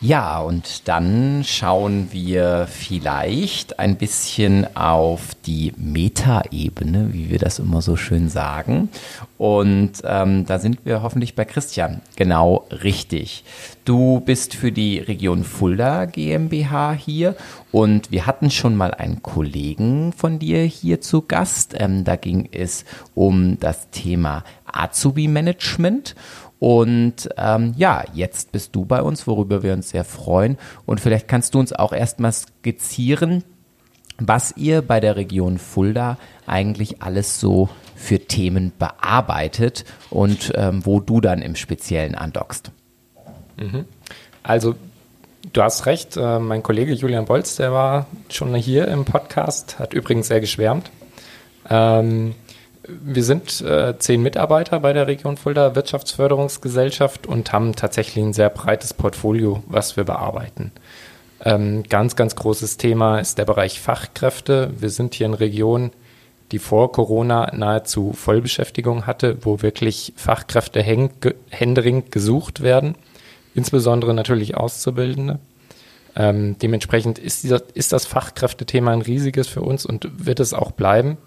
Ja, und dann schauen wir vielleicht ein bisschen auf die Metaebene, wie wir das immer so schön sagen. Und ähm, da sind wir hoffentlich bei Christian genau richtig. Du bist für die Region Fulda GmbH hier und wir hatten schon mal einen Kollegen von dir hier zu Gast. Ähm, da ging es um das Thema Azubi-Management. Und ähm, ja, jetzt bist du bei uns, worüber wir uns sehr freuen. Und vielleicht kannst du uns auch erstmal skizzieren, was ihr bei der Region Fulda eigentlich alles so für Themen bearbeitet und ähm, wo du dann im Speziellen andockst. Mhm. Also, du hast recht, äh, mein Kollege Julian Bolz, der war schon hier im Podcast, hat übrigens sehr geschwärmt. Ähm, wir sind äh, zehn Mitarbeiter bei der Region Fulda Wirtschaftsförderungsgesellschaft und haben tatsächlich ein sehr breites Portfolio, was wir bearbeiten. Ähm, ganz, ganz großes Thema ist der Bereich Fachkräfte. Wir sind hier in Region, die vor Corona nahezu Vollbeschäftigung hatte, wo wirklich Fachkräfte händeringend gesucht werden, insbesondere natürlich Auszubildende. Ähm, dementsprechend ist, dieser, ist das Fachkräftethema ein riesiges für uns und wird es auch bleiben.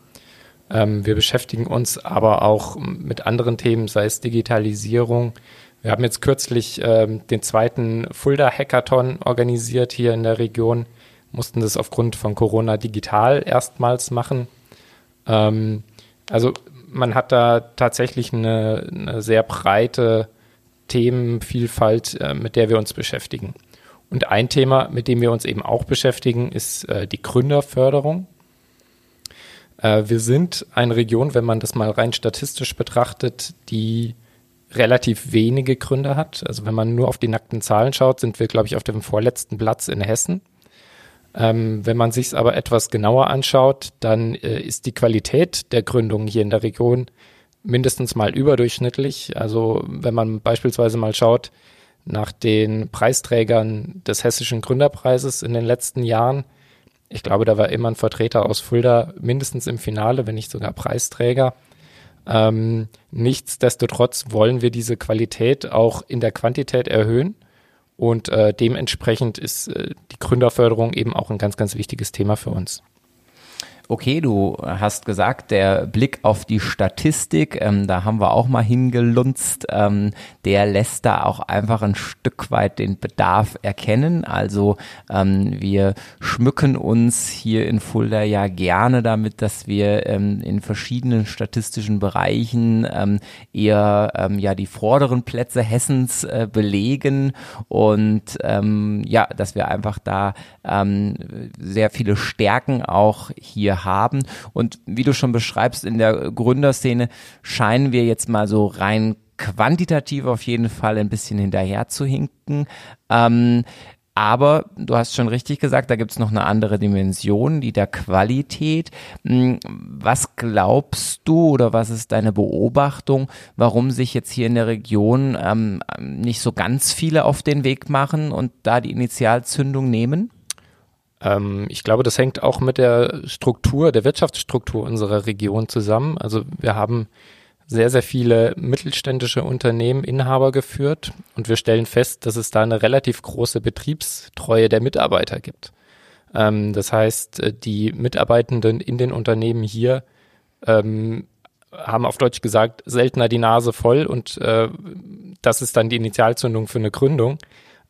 Ähm, wir beschäftigen uns aber auch mit anderen Themen, sei es Digitalisierung. Wir haben jetzt kürzlich ähm, den zweiten Fulda Hackathon organisiert hier in der Region, mussten das aufgrund von Corona digital erstmals machen. Ähm, also man hat da tatsächlich eine, eine sehr breite Themenvielfalt, äh, mit der wir uns beschäftigen. Und ein Thema, mit dem wir uns eben auch beschäftigen, ist äh, die Gründerförderung. Äh, wir sind eine Region, wenn man das mal rein statistisch betrachtet, die relativ wenige Gründer hat. Also wenn man nur auf die nackten Zahlen schaut, sind wir, glaube ich, auf dem vorletzten Platz in Hessen. Ähm, wenn man sich es aber etwas genauer anschaut, dann äh, ist die Qualität der Gründung hier in der Region mindestens mal überdurchschnittlich. Also wenn man beispielsweise mal schaut nach den Preisträgern des Hessischen Gründerpreises in den letzten Jahren, ich glaube, da war immer ein Vertreter aus Fulda mindestens im Finale, wenn nicht sogar Preisträger. Ähm, nichtsdestotrotz wollen wir diese Qualität auch in der Quantität erhöhen. Und äh, dementsprechend ist äh, die Gründerförderung eben auch ein ganz, ganz wichtiges Thema für uns okay, du hast gesagt, der Blick auf die Statistik, ähm, da haben wir auch mal hingelunzt, ähm, der lässt da auch einfach ein Stück weit den Bedarf erkennen. Also ähm, wir schmücken uns hier in Fulda ja gerne damit, dass wir ähm, in verschiedenen statistischen Bereichen ähm, eher ähm, ja die vorderen Plätze Hessens äh, belegen und ja, dass wir einfach da sehr viele Stärken auch hier haben. Und wie du schon beschreibst, in der Gründerszene scheinen wir jetzt mal so rein quantitativ auf jeden Fall ein bisschen hinterher zu hinken. Ähm, aber du hast schon richtig gesagt, da gibt es noch eine andere Dimension, die der Qualität. Hm, was glaubst du oder was ist deine Beobachtung, warum sich jetzt hier in der Region ähm, nicht so ganz viele auf den Weg machen und da die Initialzündung nehmen? Ähm, ich glaube, das hängt auch mit der Struktur, der Wirtschaftsstruktur unserer Region zusammen. Also wir haben sehr, sehr viele mittelständische Unternehmen Inhaber geführt und wir stellen fest, dass es da eine relativ große Betriebstreue der Mitarbeiter gibt. Ähm, das heißt, äh, die Mitarbeitenden in den Unternehmen hier ähm, haben auf Deutsch gesagt seltener die Nase voll und äh, das ist dann die Initialzündung für eine Gründung.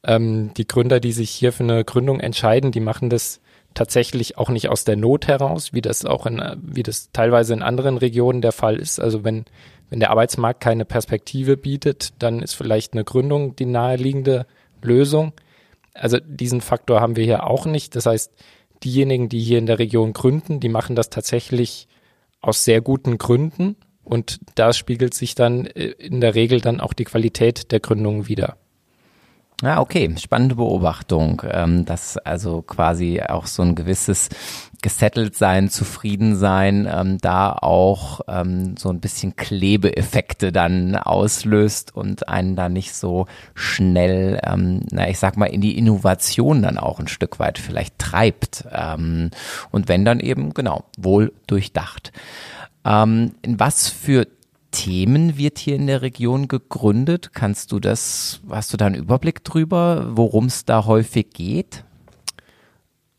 Ähm, die Gründer, die sich hier für eine Gründung entscheiden, die machen das tatsächlich auch nicht aus der Not heraus, wie das auch in, wie das teilweise in anderen Regionen der Fall ist. Also wenn, wenn der Arbeitsmarkt keine Perspektive bietet, dann ist vielleicht eine Gründung die naheliegende Lösung. Also diesen Faktor haben wir hier auch nicht. Das heißt, diejenigen, die hier in der Region gründen, die machen das tatsächlich aus sehr guten Gründen und da spiegelt sich dann äh, in der Regel dann auch die Qualität der Gründung wieder. Ja, okay, spannende Beobachtung, ähm, dass also quasi auch so ein gewisses gesettelt sein, zufrieden sein, ähm, da auch ähm, so ein bisschen Klebeeffekte dann auslöst und einen da nicht so schnell, ähm, na ich sag mal, in die Innovation dann auch ein Stück weit vielleicht treibt. Ähm, und wenn dann eben, genau, wohl durchdacht. Ähm, in was für Themen wird hier in der Region gegründet? Kannst du das, hast du da einen Überblick drüber, worum es da häufig geht?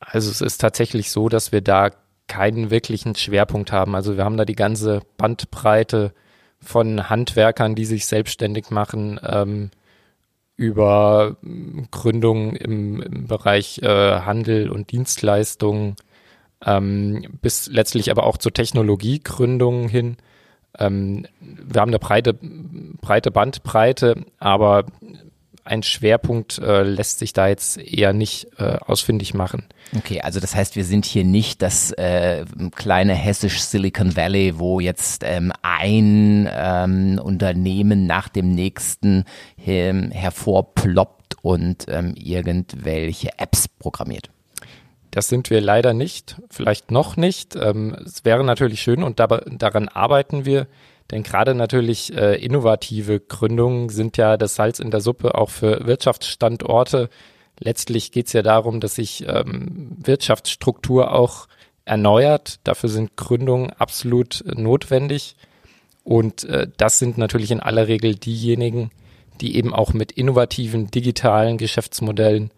Also es ist tatsächlich so, dass wir da keinen wirklichen Schwerpunkt haben. Also wir haben da die ganze Bandbreite von Handwerkern, die sich selbstständig machen, ähm, über Gründungen im, im Bereich äh, Handel und Dienstleistungen, ähm, bis letztlich aber auch zur Technologiegründungen hin. Ähm, wir haben eine breite, breite Bandbreite, aber ein Schwerpunkt äh, lässt sich da jetzt eher nicht äh, ausfindig machen. Okay, also das heißt, wir sind hier nicht das äh, kleine hessisch Silicon Valley, wo jetzt ähm, ein ähm, Unternehmen nach dem nächsten ähm, hervorploppt und ähm, irgendwelche Apps programmiert. Das sind wir leider nicht, vielleicht noch nicht. Ähm, es wäre natürlich schön und da, daran arbeiten wir. Denn gerade natürlich äh, innovative Gründungen sind ja das Salz in der Suppe auch für Wirtschaftsstandorte. Letztlich geht es ja darum, dass sich ähm, Wirtschaftsstruktur auch erneuert. Dafür sind Gründungen absolut notwendig. Und äh, das sind natürlich in aller Regel diejenigen, die eben auch mit innovativen digitalen Geschäftsmodellen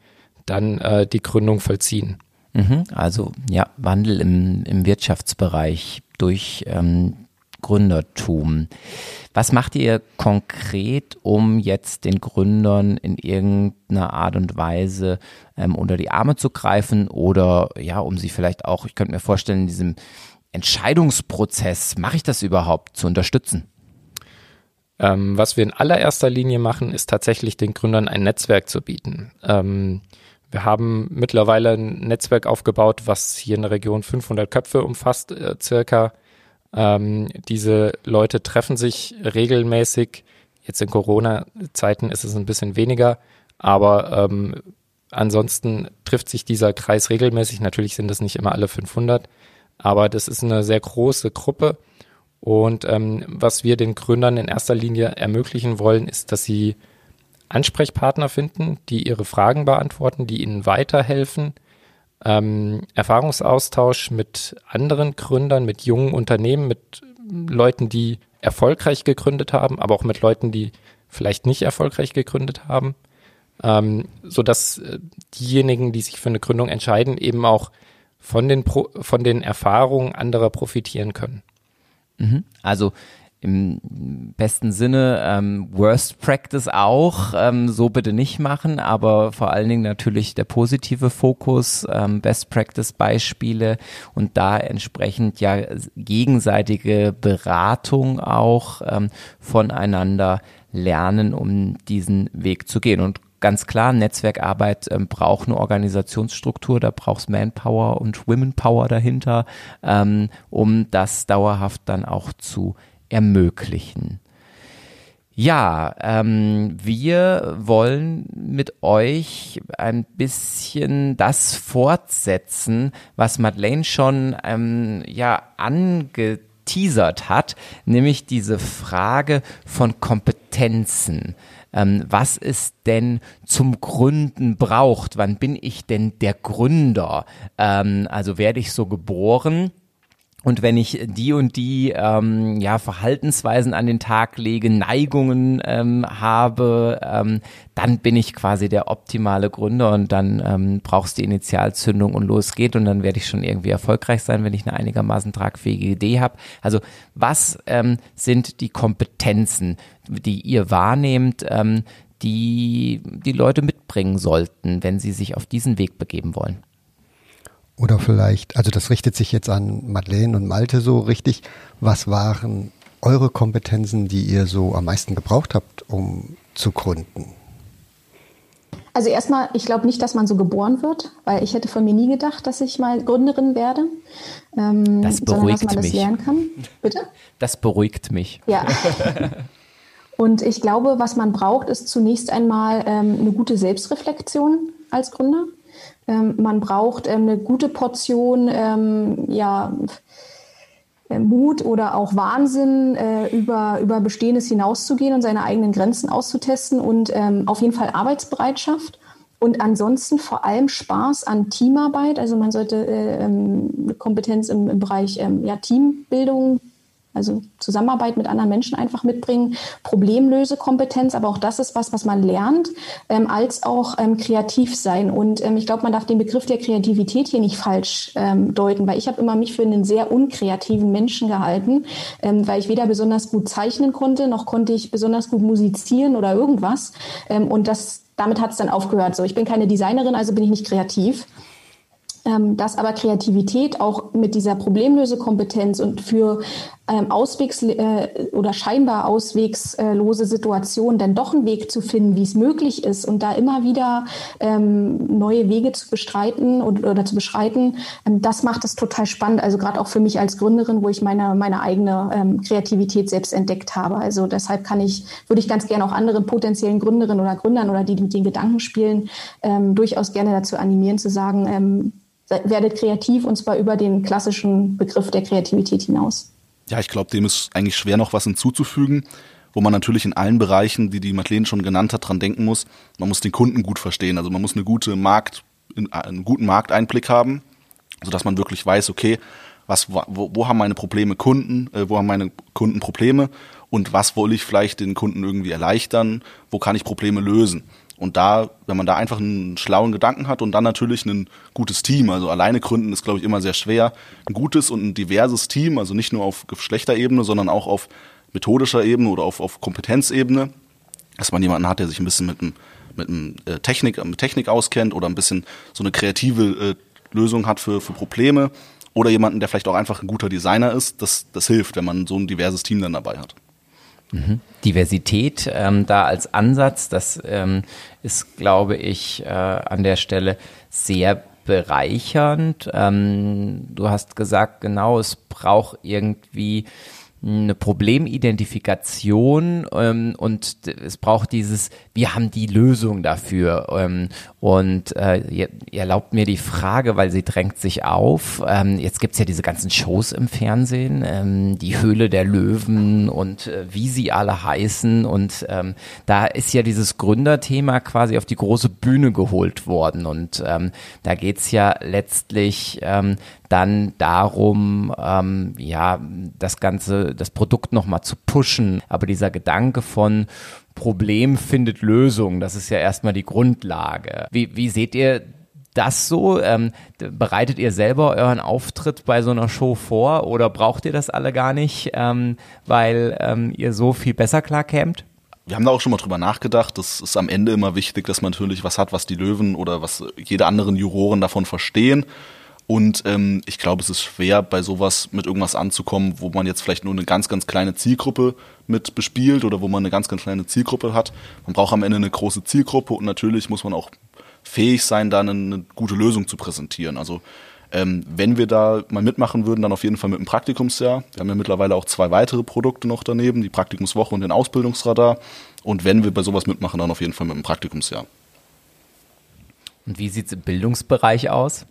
dann äh, die Gründung vollziehen. Mhm, also ja, Wandel im, im Wirtschaftsbereich durch ähm, Gründertum. Was macht ihr konkret, um jetzt den Gründern in irgendeiner Art und Weise ähm, unter die Arme zu greifen oder ja, um sie vielleicht auch, ich könnte mir vorstellen, in diesem Entscheidungsprozess, mache ich das überhaupt, zu unterstützen? Ähm, was wir in allererster Linie machen, ist tatsächlich den Gründern ein Netzwerk zu bieten. Ähm, wir haben mittlerweile ein Netzwerk aufgebaut, was hier in der Region 500 Köpfe umfasst, äh, circa. Ähm, diese Leute treffen sich regelmäßig. Jetzt in Corona-Zeiten ist es ein bisschen weniger, aber ähm, ansonsten trifft sich dieser Kreis regelmäßig. Natürlich sind das nicht immer alle 500, aber das ist eine sehr große Gruppe. Und ähm, was wir den Gründern in erster Linie ermöglichen wollen, ist, dass sie Ansprechpartner finden, die ihre Fragen beantworten, die ihnen weiterhelfen, ähm, Erfahrungsaustausch mit anderen Gründern, mit jungen Unternehmen, mit Leuten, die erfolgreich gegründet haben, aber auch mit Leuten, die vielleicht nicht erfolgreich gegründet haben, ähm, so dass äh, diejenigen, die sich für eine Gründung entscheiden, eben auch von den, Pro von den Erfahrungen anderer profitieren können. Mhm. Also im besten Sinne ähm, Worst Practice auch, ähm, so bitte nicht machen, aber vor allen Dingen natürlich der positive Fokus, ähm, Best Practice Beispiele und da entsprechend ja gegenseitige Beratung auch ähm, voneinander lernen, um diesen Weg zu gehen. Und ganz klar, Netzwerkarbeit ähm, braucht eine Organisationsstruktur, da braucht es Manpower und Womenpower dahinter, ähm, um das dauerhaft dann auch zu ermöglichen. Ja, ähm, wir wollen mit euch ein bisschen das fortsetzen, was Madeleine schon ähm, ja angeteasert hat, nämlich diese Frage von Kompetenzen. Ähm, was es denn zum Gründen braucht? Wann bin ich denn der Gründer? Ähm, also werde ich so geboren? Und wenn ich die und die ähm, ja, Verhaltensweisen an den Tag lege, Neigungen ähm, habe, ähm, dann bin ich quasi der optimale Gründer und dann ähm, brauchst du die Initialzündung und los geht und dann werde ich schon irgendwie erfolgreich sein, wenn ich eine einigermaßen tragfähige Idee habe. Also was ähm, sind die Kompetenzen, die ihr wahrnehmt, ähm, die die Leute mitbringen sollten, wenn sie sich auf diesen Weg begeben wollen? Oder vielleicht, also das richtet sich jetzt an Madeleine und Malte so richtig. Was waren eure Kompetenzen, die ihr so am meisten gebraucht habt, um zu gründen? Also erstmal, ich glaube nicht, dass man so geboren wird, weil ich hätte von mir nie gedacht, dass ich mal Gründerin werde. Ähm, das beruhigt sondern, dass man das lernen kann. Bitte? Das beruhigt mich. Ja. *laughs* Und ich glaube, was man braucht, ist zunächst einmal ähm, eine gute Selbstreflexion als Gründer. Ähm, man braucht ähm, eine gute Portion ähm, ja, äh, Mut oder auch Wahnsinn, äh, über, über Bestehendes hinauszugehen und seine eigenen Grenzen auszutesten und ähm, auf jeden Fall Arbeitsbereitschaft. Und ansonsten vor allem Spaß an Teamarbeit. Also man sollte äh, ähm, Kompetenz im, im Bereich ähm, ja, Teambildung also Zusammenarbeit mit anderen Menschen einfach mitbringen, Problemlösekompetenz, aber auch das ist was, was man lernt, ähm, als auch ähm, kreativ sein. Und ähm, ich glaube, man darf den Begriff der Kreativität hier nicht falsch ähm, deuten, weil ich habe immer mich für einen sehr unkreativen Menschen gehalten, ähm, weil ich weder besonders gut zeichnen konnte, noch konnte ich besonders gut musizieren oder irgendwas. Ähm, und das, damit hat es dann aufgehört. So, ich bin keine Designerin, also bin ich nicht kreativ dass aber Kreativität auch mit dieser Problemlösekompetenz und für ähm, auswegs äh, oder scheinbar auswegslose Situationen dann doch einen Weg zu finden, wie es möglich ist und da immer wieder ähm, neue Wege zu bestreiten und, oder zu beschreiten, ähm, das macht es total spannend. Also gerade auch für mich als Gründerin, wo ich meine, meine eigene ähm, Kreativität selbst entdeckt habe. Also deshalb kann ich, würde ich ganz gerne auch anderen potenziellen Gründerinnen oder Gründern oder die, die mit den Gedanken spielen, ähm, durchaus gerne dazu animieren zu sagen, ähm, werdet kreativ und zwar über den klassischen Begriff der Kreativität hinaus. Ja, ich glaube, dem ist eigentlich schwer noch was hinzuzufügen, wo man natürlich in allen Bereichen, die die Madeleine schon genannt hat, dran denken muss. Man muss den Kunden gut verstehen, also man muss eine gute Markt, einen guten Markteinblick haben, sodass man wirklich weiß, okay, was, wo, wo haben meine Probleme Kunden, äh, wo haben meine Kunden Probleme und was will ich vielleicht den Kunden irgendwie erleichtern, wo kann ich Probleme lösen. Und da, wenn man da einfach einen schlauen Gedanken hat und dann natürlich ein gutes Team, also alleine gründen ist, glaube ich, immer sehr schwer. Ein gutes und ein diverses Team, also nicht nur auf Geschlechterebene, sondern auch auf methodischer Ebene oder auf, auf Kompetenzebene, dass man jemanden hat, der sich ein bisschen mit, einem, mit, äh, Technik, mit Technik auskennt oder ein bisschen so eine kreative äh, Lösung hat für, für Probleme oder jemanden, der vielleicht auch einfach ein guter Designer ist. Das, das hilft, wenn man so ein diverses Team dann dabei hat. Mhm. Diversität ähm, da als Ansatz, das ähm, ist, glaube ich, äh, an der Stelle sehr bereichernd. Ähm, du hast gesagt, genau, es braucht irgendwie eine Problemidentifikation ähm, und es braucht dieses, wir haben die Lösung dafür. Ähm, und äh, ihr, ihr, erlaubt mir die Frage, weil sie drängt sich auf. Ähm, jetzt gibt's ja diese ganzen Shows im Fernsehen, ähm, die Höhle der Löwen und äh, wie sie alle heißen. Und ähm, da ist ja dieses Gründerthema quasi auf die große Bühne geholt worden. Und ähm, da geht's ja letztlich ähm, dann darum, ähm, ja, das Ganze, das Produkt nochmal zu pushen. Aber dieser Gedanke von Problem findet Lösung, das ist ja erstmal die Grundlage. Wie, wie seht ihr das so? Ähm, bereitet ihr selber euren Auftritt bei so einer Show vor oder braucht ihr das alle gar nicht, ähm, weil ähm, ihr so viel besser klarkämt? wir haben da auch schon mal drüber nachgedacht. Das ist am Ende immer wichtig, dass man natürlich was hat, was die Löwen oder was jede anderen Juroren davon verstehen. Und ähm, ich glaube, es ist schwer, bei sowas mit irgendwas anzukommen, wo man jetzt vielleicht nur eine ganz, ganz kleine Zielgruppe mit bespielt oder wo man eine ganz, ganz kleine Zielgruppe hat. Man braucht am Ende eine große Zielgruppe und natürlich muss man auch fähig sein, da eine, eine gute Lösung zu präsentieren. Also ähm, wenn wir da mal mitmachen würden, dann auf jeden Fall mit einem Praktikumsjahr. Wir haben ja mittlerweile auch zwei weitere Produkte noch daneben, die Praktikumswoche und den Ausbildungsradar. Und wenn wir bei sowas mitmachen, dann auf jeden Fall mit einem Praktikumsjahr. Und wie sieht es im Bildungsbereich aus?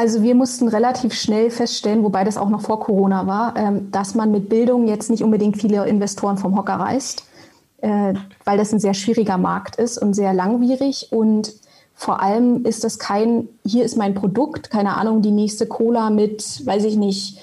Also wir mussten relativ schnell feststellen, wobei das auch noch vor Corona war, ähm, dass man mit Bildung jetzt nicht unbedingt viele Investoren vom Hocker reißt, äh, weil das ein sehr schwieriger Markt ist und sehr langwierig. Und vor allem ist das kein, hier ist mein Produkt, keine Ahnung, die nächste Cola mit, weiß ich nicht,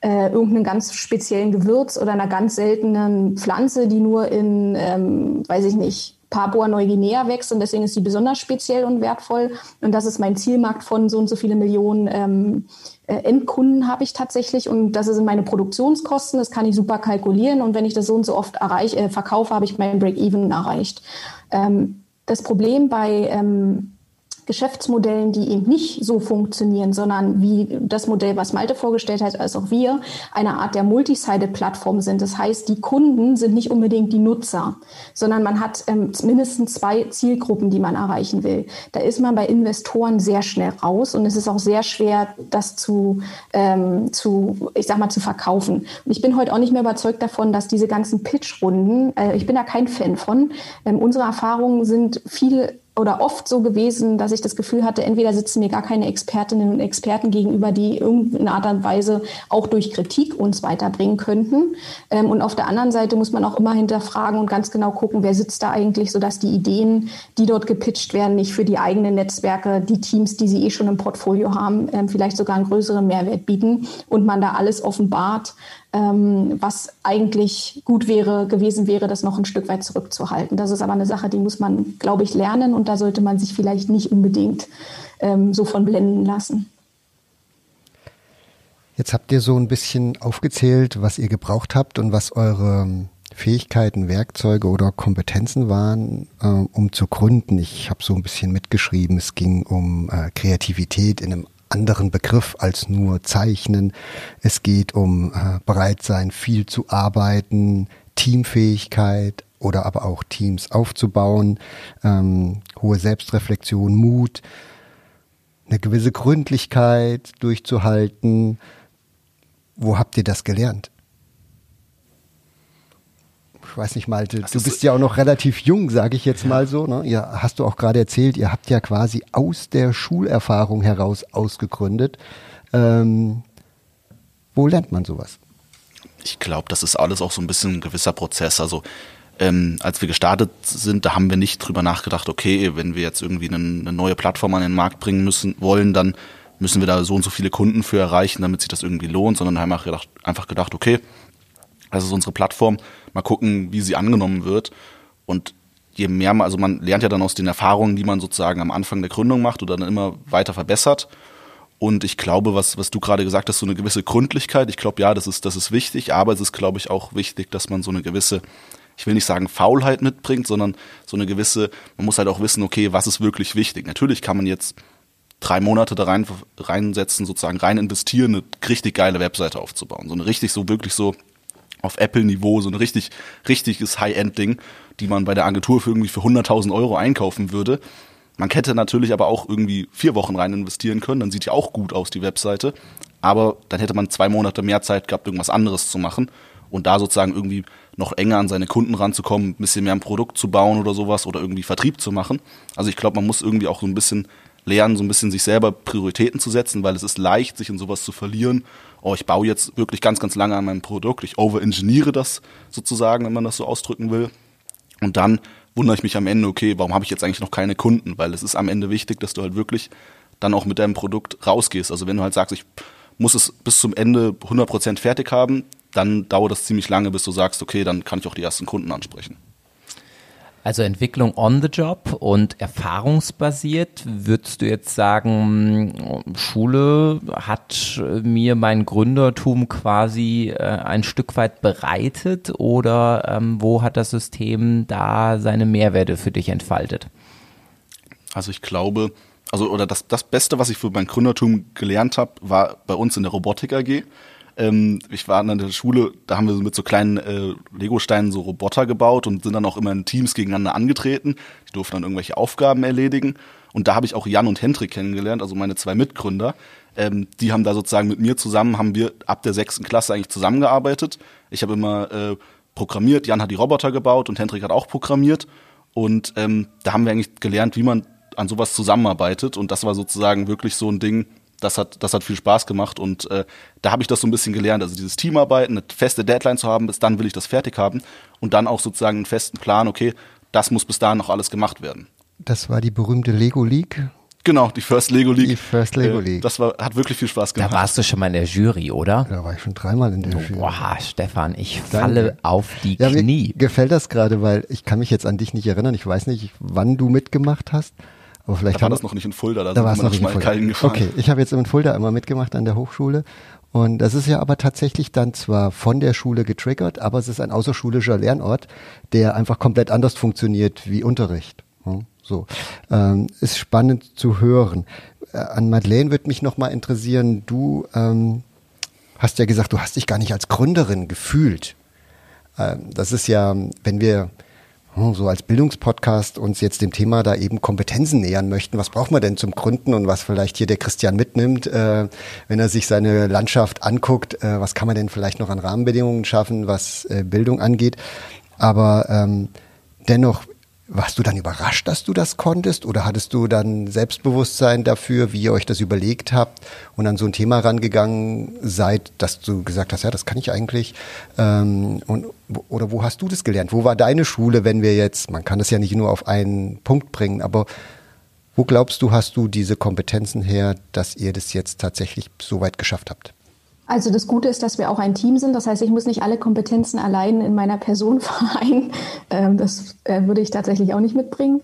äh, irgendeinem ganz speziellen Gewürz oder einer ganz seltenen Pflanze, die nur in, ähm, weiß ich nicht, Papua Neuguinea wächst und deswegen ist sie besonders speziell und wertvoll. Und das ist mein Zielmarkt von so und so viele Millionen ähm, äh, Endkunden habe ich tatsächlich und das sind meine Produktionskosten. Das kann ich super kalkulieren und wenn ich das so und so oft erreiche, äh, verkaufe, habe ich meinen Break-Even erreicht. Ähm, das Problem bei ähm, Geschäftsmodellen, die eben nicht so funktionieren, sondern wie das Modell, was Malte vorgestellt hat, als auch wir, eine Art der Multisided-Plattform sind. Das heißt, die Kunden sind nicht unbedingt die Nutzer, sondern man hat ähm, mindestens zwei Zielgruppen, die man erreichen will. Da ist man bei Investoren sehr schnell raus und es ist auch sehr schwer, das zu, ähm, zu ich sag mal, zu verkaufen. Und ich bin heute auch nicht mehr überzeugt davon, dass diese ganzen Pitch-Runden, äh, ich bin da kein Fan von. Ähm, unsere Erfahrungen sind viel oder oft so gewesen, dass ich das Gefühl hatte, entweder sitzen mir gar keine Expertinnen und Experten gegenüber, die irgendeine Art und Weise auch durch Kritik uns weiterbringen könnten. Ähm, und auf der anderen Seite muss man auch immer hinterfragen und ganz genau gucken, wer sitzt da eigentlich, sodass die Ideen, die dort gepitcht werden, nicht für die eigenen Netzwerke, die Teams, die sie eh schon im Portfolio haben, ähm, vielleicht sogar einen größeren Mehrwert bieten und man da alles offenbart, ähm, was eigentlich gut wäre, gewesen wäre, das noch ein Stück weit zurückzuhalten. Das ist aber eine Sache, die muss man, glaube ich, lernen und da sollte man sich vielleicht nicht unbedingt ähm, so von blenden lassen. Jetzt habt ihr so ein bisschen aufgezählt, was ihr gebraucht habt und was eure Fähigkeiten, Werkzeuge oder Kompetenzen waren, äh, um zu gründen. Ich habe so ein bisschen mitgeschrieben, es ging um äh, Kreativität in einem anderen Begriff als nur Zeichnen. Es geht um äh, bereit sein, viel zu arbeiten, Teamfähigkeit oder aber auch Teams aufzubauen, ähm, hohe Selbstreflexion, Mut, eine gewisse Gründlichkeit durchzuhalten. Wo habt ihr das gelernt? Ich weiß nicht, Malte, das du bist ja auch noch relativ jung, sage ich jetzt ja. mal so. Ne? Ihr hast du auch gerade erzählt, ihr habt ja quasi aus der Schulerfahrung heraus ausgegründet. Ähm, wo lernt man sowas? Ich glaube, das ist alles auch so ein bisschen ein gewisser Prozess. Also ähm, als wir gestartet sind, da haben wir nicht drüber nachgedacht, okay, wenn wir jetzt irgendwie eine, eine neue Plattform an den Markt bringen müssen wollen, dann müssen wir da so und so viele Kunden für erreichen, damit sich das irgendwie lohnt, sondern haben einfach gedacht, okay, das ist unsere Plattform, mal gucken, wie sie angenommen wird. Und je mehr man, also man lernt ja dann aus den Erfahrungen, die man sozusagen am Anfang der Gründung macht oder dann immer weiter verbessert. Und ich glaube, was, was du gerade gesagt hast, so eine gewisse Gründlichkeit, ich glaube, ja, das ist, das ist wichtig, aber es ist, glaube ich, auch wichtig, dass man so eine gewisse, ich will nicht sagen Faulheit mitbringt, sondern so eine gewisse, man muss halt auch wissen, okay, was ist wirklich wichtig. Natürlich kann man jetzt drei Monate da rein, reinsetzen, sozusagen rein investieren, eine richtig geile Webseite aufzubauen. So eine richtig, so wirklich so auf Apple-Niveau, so ein richtig, richtiges High-End-Ding, die man bei der Agentur für irgendwie für 100.000 Euro einkaufen würde. Man hätte natürlich aber auch irgendwie vier Wochen rein investieren können, dann sieht ja auch gut aus, die Webseite. Aber dann hätte man zwei Monate mehr Zeit gehabt, irgendwas anderes zu machen und da sozusagen irgendwie noch enger an seine Kunden ranzukommen, ein bisschen mehr ein Produkt zu bauen oder sowas oder irgendwie Vertrieb zu machen. Also ich glaube, man muss irgendwie auch so ein bisschen lernen, so ein bisschen sich selber Prioritäten zu setzen, weil es ist leicht, sich in sowas zu verlieren oh, ich baue jetzt wirklich ganz, ganz lange an meinem Produkt, ich overengineere das sozusagen, wenn man das so ausdrücken will. Und dann wundere ich mich am Ende, okay, warum habe ich jetzt eigentlich noch keine Kunden? Weil es ist am Ende wichtig, dass du halt wirklich dann auch mit deinem Produkt rausgehst. Also wenn du halt sagst, ich muss es bis zum Ende 100% fertig haben, dann dauert das ziemlich lange, bis du sagst, okay, dann kann ich auch die ersten Kunden ansprechen. Also Entwicklung on the job und erfahrungsbasiert. Würdest du jetzt sagen, Schule hat mir mein Gründertum quasi äh, ein Stück weit bereitet oder ähm, wo hat das System da seine Mehrwerte für dich entfaltet? Also ich glaube, also oder das, das Beste, was ich für mein Gründertum gelernt habe, war bei uns in der Robotik AG. Ähm, ich war an der Schule, da haben wir mit so kleinen äh, Legosteinen so Roboter gebaut und sind dann auch immer in Teams gegeneinander angetreten. Die durften dann irgendwelche Aufgaben erledigen. Und da habe ich auch Jan und Hendrik kennengelernt, also meine zwei Mitgründer. Ähm, die haben da sozusagen mit mir zusammen, haben wir ab der sechsten Klasse eigentlich zusammengearbeitet. Ich habe immer äh, programmiert, Jan hat die Roboter gebaut und Hendrik hat auch programmiert. Und ähm, da haben wir eigentlich gelernt, wie man an sowas zusammenarbeitet. Und das war sozusagen wirklich so ein Ding, das hat, das hat viel Spaß gemacht und äh, da habe ich das so ein bisschen gelernt. Also dieses Teamarbeiten, eine feste Deadline zu haben, bis dann will ich das fertig haben und dann auch sozusagen einen festen Plan, okay, das muss bis dahin noch alles gemacht werden. Das war die berühmte Lego League. Genau, die First Lego League. Die First Lego äh, League. Das war, hat wirklich viel Spaß gemacht. Da warst du schon mal in der Jury, oder? Da war ich schon dreimal in der Jury. Boah, Stefan, ich falle Danke. auf die ja, Knie. Mir gefällt das gerade, weil ich kann mich jetzt an dich nicht erinnern. Ich weiß nicht, wann du mitgemacht hast. Aber vielleicht da war das noch nicht in Fulda, da, da war es noch nicht in Fulda. Okay, ich habe jetzt in Fulda immer mitgemacht an der Hochschule und das ist ja aber tatsächlich dann zwar von der Schule getriggert, aber es ist ein außerschulischer Lernort, der einfach komplett anders funktioniert wie Unterricht. So ähm, ist spannend zu hören. Äh, an Madeleine wird mich noch mal interessieren. Du ähm, hast ja gesagt, du hast dich gar nicht als Gründerin gefühlt. Ähm, das ist ja, wenn wir so als Bildungspodcast uns jetzt dem Thema da eben Kompetenzen nähern möchten. Was braucht man denn zum Gründen und was vielleicht hier der Christian mitnimmt, äh, wenn er sich seine Landschaft anguckt, äh, was kann man denn vielleicht noch an Rahmenbedingungen schaffen, was äh, Bildung angeht. Aber ähm, dennoch warst du dann überrascht, dass du das konntest oder hattest du dann Selbstbewusstsein dafür, wie ihr euch das überlegt habt und an so ein Thema rangegangen seid, dass du gesagt hast, ja, das kann ich eigentlich ähm, und oder wo hast du das gelernt? Wo war deine Schule, wenn wir jetzt, man kann das ja nicht nur auf einen Punkt bringen, aber wo glaubst du, hast du diese Kompetenzen her, dass ihr das jetzt tatsächlich so weit geschafft habt? Also das Gute ist, dass wir auch ein Team sind. Das heißt, ich muss nicht alle Kompetenzen allein in meiner Person *laughs* vereinen. Ähm, das äh, würde ich tatsächlich auch nicht mitbringen.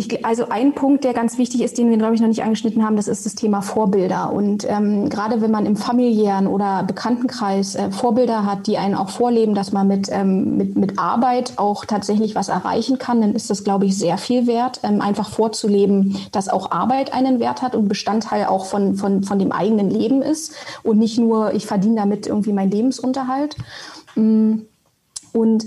Ich, also ein Punkt, der ganz wichtig ist, den wir, glaube ich, noch nicht angeschnitten haben, das ist das Thema Vorbilder. Und ähm, gerade wenn man im familiären oder Bekanntenkreis äh, Vorbilder hat, die einen auch vorleben, dass man mit, ähm, mit, mit Arbeit auch tatsächlich was erreichen kann, dann ist das, glaube ich, sehr viel wert, ähm, einfach vorzuleben, dass auch Arbeit einen Wert hat und Bestandteil auch von, von, von dem eigenen Leben ist und nicht nur, ich verdiene damit irgendwie meinen Lebensunterhalt. Mm, und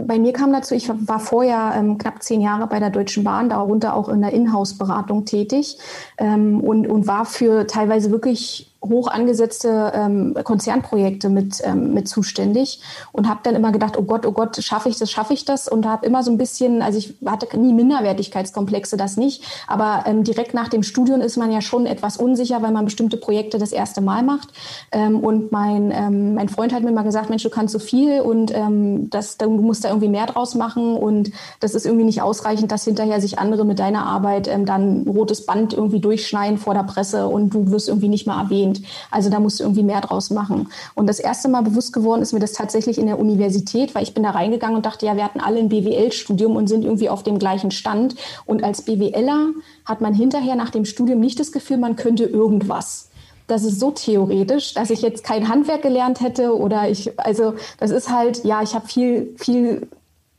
bei mir kam dazu, ich war vorher ähm, knapp zehn Jahre bei der Deutschen Bahn, darunter auch in der Inhouse-Beratung tätig ähm, und, und war für teilweise wirklich hoch angesetzte ähm, Konzernprojekte mit, ähm, mit zuständig und habe dann immer gedacht, oh Gott, oh Gott, schaffe ich das, schaffe ich das und habe immer so ein bisschen, also ich hatte nie Minderwertigkeitskomplexe, das nicht, aber ähm, direkt nach dem Studium ist man ja schon etwas unsicher, weil man bestimmte Projekte das erste Mal macht ähm, und mein, ähm, mein Freund hat mir mal gesagt, Mensch, du kannst so viel und ähm, das, du musst da irgendwie mehr draus machen und das ist irgendwie nicht ausreichend, dass hinterher sich andere mit deiner Arbeit dann rotes Band irgendwie durchschneiden vor der Presse und du wirst irgendwie nicht mal erwähnt. Also da musst du irgendwie mehr draus machen. Und das erste Mal bewusst geworden ist mir das tatsächlich in der Universität, weil ich bin da reingegangen und dachte, ja, wir hatten alle ein BWL-Studium und sind irgendwie auf dem gleichen Stand. Und als BWLer hat man hinterher nach dem Studium nicht das Gefühl, man könnte irgendwas das ist so theoretisch, dass ich jetzt kein Handwerk gelernt hätte oder ich, also das ist halt, ja, ich habe viel, viel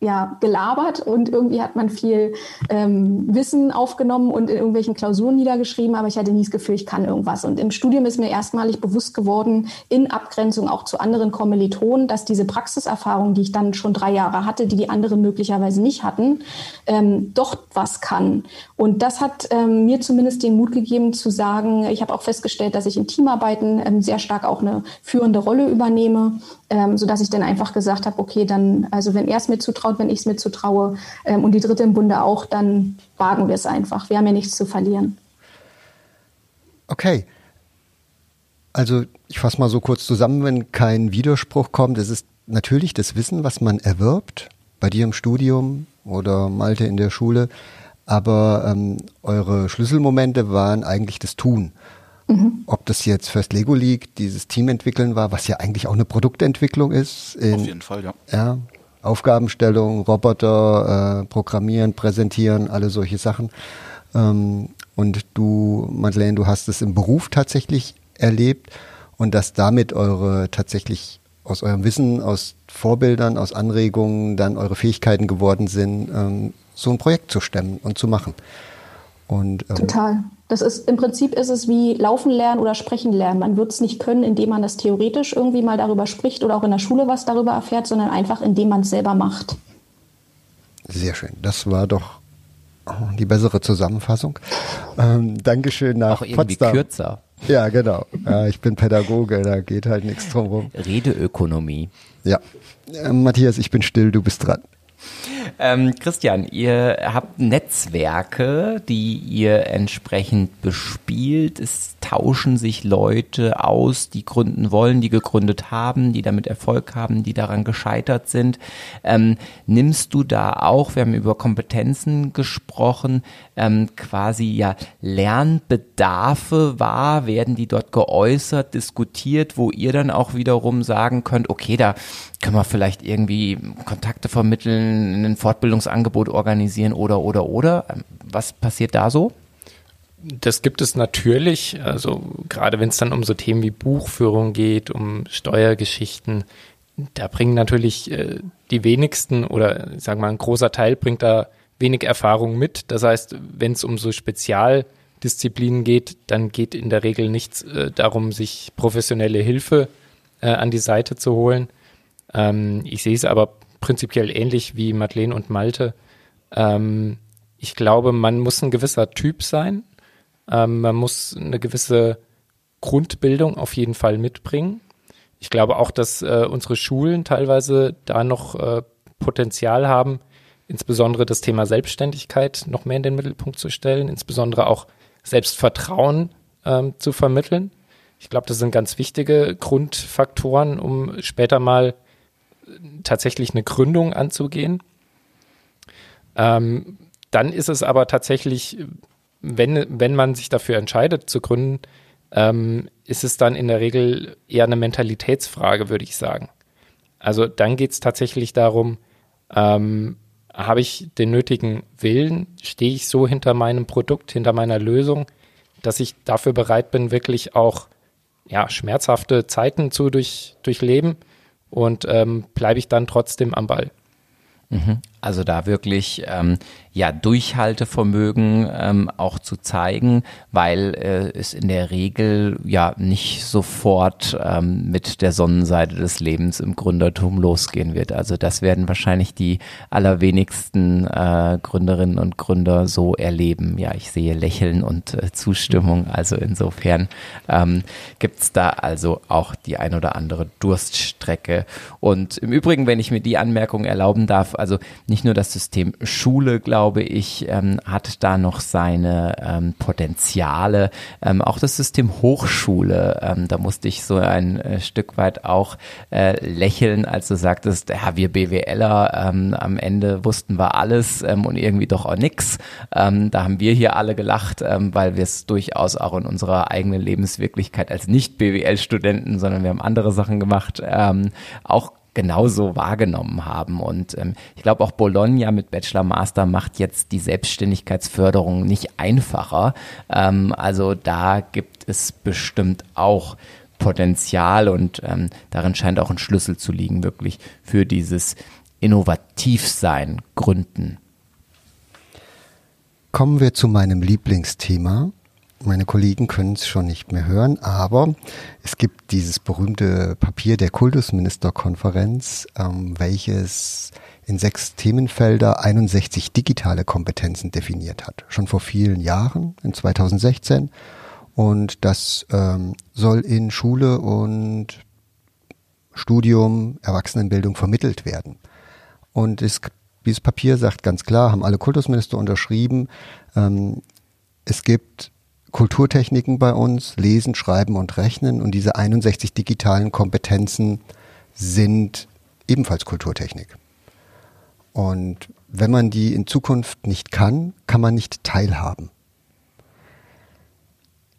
ja, gelabert und irgendwie hat man viel ähm, Wissen aufgenommen und in irgendwelchen Klausuren niedergeschrieben, aber ich hatte nie das Gefühl, ich kann irgendwas. Und im Studium ist mir erstmalig bewusst geworden, in Abgrenzung auch zu anderen Kommilitonen, dass diese Praxiserfahrung, die ich dann schon drei Jahre hatte, die die anderen möglicherweise nicht hatten, ähm, doch was kann. Und das hat ähm, mir zumindest den Mut gegeben zu sagen, ich habe auch festgestellt, dass ich in Teamarbeiten ähm, sehr stark auch eine führende Rolle übernehme, ähm, sodass ich dann einfach gesagt habe, okay, dann, also wenn er es mir zutraut, wenn ich es mir zutraue ähm, und die Dritte im Bunde auch, dann wagen wir es einfach. Wir haben ja nichts zu verlieren. Okay. Also ich fasse mal so kurz zusammen, wenn kein Widerspruch kommt. Es ist natürlich das Wissen, was man erwirbt, bei dir im Studium oder Malte in der Schule, aber ähm, eure Schlüsselmomente waren eigentlich das Tun. Mhm. Ob das jetzt First Lego League, dieses Team entwickeln war, was ja eigentlich auch eine Produktentwicklung ist. In, Auf jeden Fall, ja. Ja, Aufgabenstellung, Roboter, äh, Programmieren, Präsentieren, alle solche Sachen. Ähm, und du, Madeleine, du hast es im Beruf tatsächlich erlebt und dass damit eure tatsächlich aus eurem Wissen, aus Vorbildern, aus Anregungen dann eure Fähigkeiten geworden sind, ähm, so ein Projekt zu stemmen und zu machen. Und, ähm, Total. Das ist im Prinzip ist es wie Laufen lernen oder Sprechen lernen. Man wird es nicht können, indem man das theoretisch irgendwie mal darüber spricht oder auch in der Schule was darüber erfährt, sondern einfach indem man es selber macht. Sehr schön. Das war doch die bessere Zusammenfassung. Ähm, Dankeschön nach Auch irgendwie Potsdam. kürzer. Ja, genau. Ja, ich bin Pädagoge, da geht halt nichts drum rum. Redeökonomie. Ja. Äh, Matthias, ich bin still, du bist dran. Ähm, Christian, ihr habt Netzwerke, die ihr entsprechend bespielt. Es tauschen sich Leute aus, die gründen wollen, die gegründet haben, die damit Erfolg haben, die daran gescheitert sind. Ähm, nimmst du da auch, wir haben über Kompetenzen gesprochen, ähm, quasi ja Lernbedarfe wahr? Werden die dort geäußert, diskutiert, wo ihr dann auch wiederum sagen könnt, okay, da können wir vielleicht irgendwie Kontakte vermitteln, ein Fortbildungsangebot organisieren oder, oder, oder? Ähm, was passiert da so? Das gibt es natürlich, also gerade wenn es dann um so Themen wie Buchführung geht, um Steuergeschichten, da bringen natürlich äh, die wenigsten oder ich sage mal ein großer Teil bringt da wenig Erfahrung mit. Das heißt, wenn es um so Spezialdisziplinen geht, dann geht in der Regel nichts äh, darum, sich professionelle Hilfe äh, an die Seite zu holen. Ähm, ich sehe es aber prinzipiell ähnlich wie Madeleine und Malte. Ähm, ich glaube, man muss ein gewisser Typ sein. Ähm, man muss eine gewisse Grundbildung auf jeden Fall mitbringen. Ich glaube auch, dass äh, unsere Schulen teilweise da noch äh, Potenzial haben, insbesondere das Thema Selbstständigkeit noch mehr in den Mittelpunkt zu stellen, insbesondere auch Selbstvertrauen ähm, zu vermitteln. Ich glaube, das sind ganz wichtige Grundfaktoren, um später mal tatsächlich eine Gründung anzugehen. Ähm, dann ist es aber tatsächlich, wenn, wenn man sich dafür entscheidet zu gründen, ähm, ist es dann in der Regel eher eine Mentalitätsfrage, würde ich sagen. Also dann geht es tatsächlich darum, ähm, habe ich den nötigen Willen, stehe ich so hinter meinem Produkt, hinter meiner Lösung, dass ich dafür bereit bin, wirklich auch ja, schmerzhafte Zeiten zu durch, durchleben und ähm, bleibe ich dann trotzdem am Ball. Mhm. Also da wirklich ähm, ja Durchhaltevermögen ähm, auch zu zeigen, weil äh, es in der Regel ja nicht sofort ähm, mit der Sonnenseite des Lebens im Gründertum losgehen wird. Also das werden wahrscheinlich die allerwenigsten äh, Gründerinnen und Gründer so erleben. Ja, ich sehe Lächeln und äh, Zustimmung. Also insofern ähm, gibt da also auch die ein oder andere Durststrecke. Und im Übrigen, wenn ich mir die Anmerkung erlauben darf, also nicht nur das System Schule, glaube ich, ähm, hat da noch seine ähm, Potenziale. Ähm, auch das System Hochschule, ähm, da musste ich so ein äh, Stück weit auch äh, lächeln, als du sagtest, ja, wir BWLer, ähm, am Ende wussten wir alles ähm, und irgendwie doch auch nix. Ähm, da haben wir hier alle gelacht, ähm, weil wir es durchaus auch in unserer eigenen Lebenswirklichkeit als nicht BWL-Studenten, sondern wir haben andere Sachen gemacht, ähm, auch genauso wahrgenommen haben. Und ähm, ich glaube auch Bologna mit Bachelor Master macht jetzt die Selbstständigkeitsförderung nicht einfacher. Ähm, also da gibt es bestimmt auch Potenzial und ähm, darin scheint auch ein Schlüssel zu liegen, wirklich für dieses Innovativsein, Gründen. Kommen wir zu meinem Lieblingsthema, meine Kollegen können es schon nicht mehr hören, aber es gibt dieses berühmte Papier der Kultusministerkonferenz, ähm, welches in sechs Themenfelder 61 digitale Kompetenzen definiert hat. Schon vor vielen Jahren, in 2016. Und das ähm, soll in Schule und Studium, Erwachsenenbildung vermittelt werden. Und es, dieses Papier sagt ganz klar, haben alle Kultusminister unterschrieben, ähm, es gibt Kulturtechniken bei uns, Lesen, Schreiben und Rechnen. Und diese 61 digitalen Kompetenzen sind ebenfalls Kulturtechnik. Und wenn man die in Zukunft nicht kann, kann man nicht teilhaben.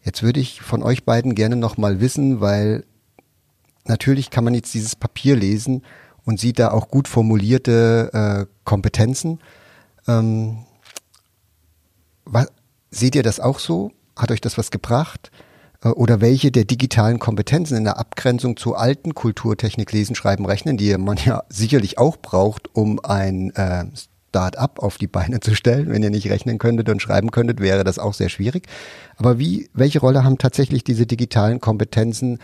Jetzt würde ich von euch beiden gerne nochmal wissen, weil natürlich kann man jetzt dieses Papier lesen und sieht da auch gut formulierte äh, Kompetenzen. Ähm, was, seht ihr das auch so? Hat euch das was gebracht? Äh, oder welche der digitalen Kompetenzen in der Abgrenzung zur alten Kulturtechnik Lesen, Schreiben, Rechnen, die man ja sicherlich auch braucht, um ein äh, Start-up auf die Beine zu stellen. Wenn ihr nicht rechnen könntet und schreiben könntet, wäre das auch sehr schwierig. Aber wie, welche Rolle haben tatsächlich diese digitalen Kompetenzen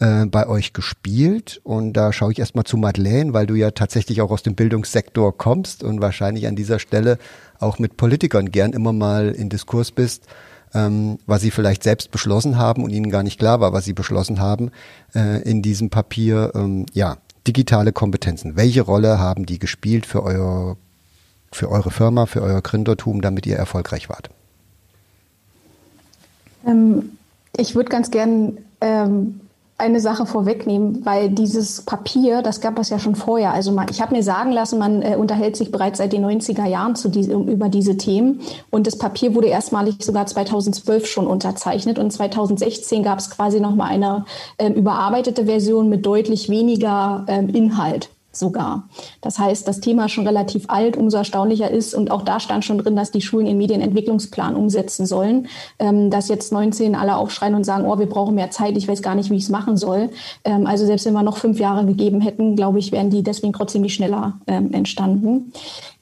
äh, bei euch gespielt? Und da schaue ich erstmal zu Madeleine, weil du ja tatsächlich auch aus dem Bildungssektor kommst und wahrscheinlich an dieser Stelle auch mit Politikern gern immer mal in Diskurs bist ähm, was sie vielleicht selbst beschlossen haben und ihnen gar nicht klar war, was sie beschlossen haben äh, in diesem Papier. Ähm, ja, digitale Kompetenzen. Welche Rolle haben die gespielt für euer, für eure Firma, für euer Gründertum, damit ihr erfolgreich wart? Ähm, ich würde ganz gern ähm, eine Sache vorwegnehmen, weil dieses Papier, das gab es ja schon vorher. Also man, ich habe mir sagen lassen, man äh, unterhält sich bereits seit den 90er Jahren zu diese, über diese Themen. Und das Papier wurde erstmalig sogar 2012 schon unterzeichnet. Und 2016 gab es quasi nochmal eine äh, überarbeitete Version mit deutlich weniger äh, Inhalt sogar. Das heißt, das Thema schon relativ alt, umso erstaunlicher ist, und auch da stand schon drin, dass die Schulen ihren Medienentwicklungsplan umsetzen sollen. Ähm, dass jetzt 19 alle aufschreien und sagen, oh, wir brauchen mehr Zeit, ich weiß gar nicht, wie ich es machen soll. Ähm, also selbst wenn wir noch fünf Jahre gegeben hätten, glaube ich, wären die deswegen trotzdem nicht schneller ähm, entstanden.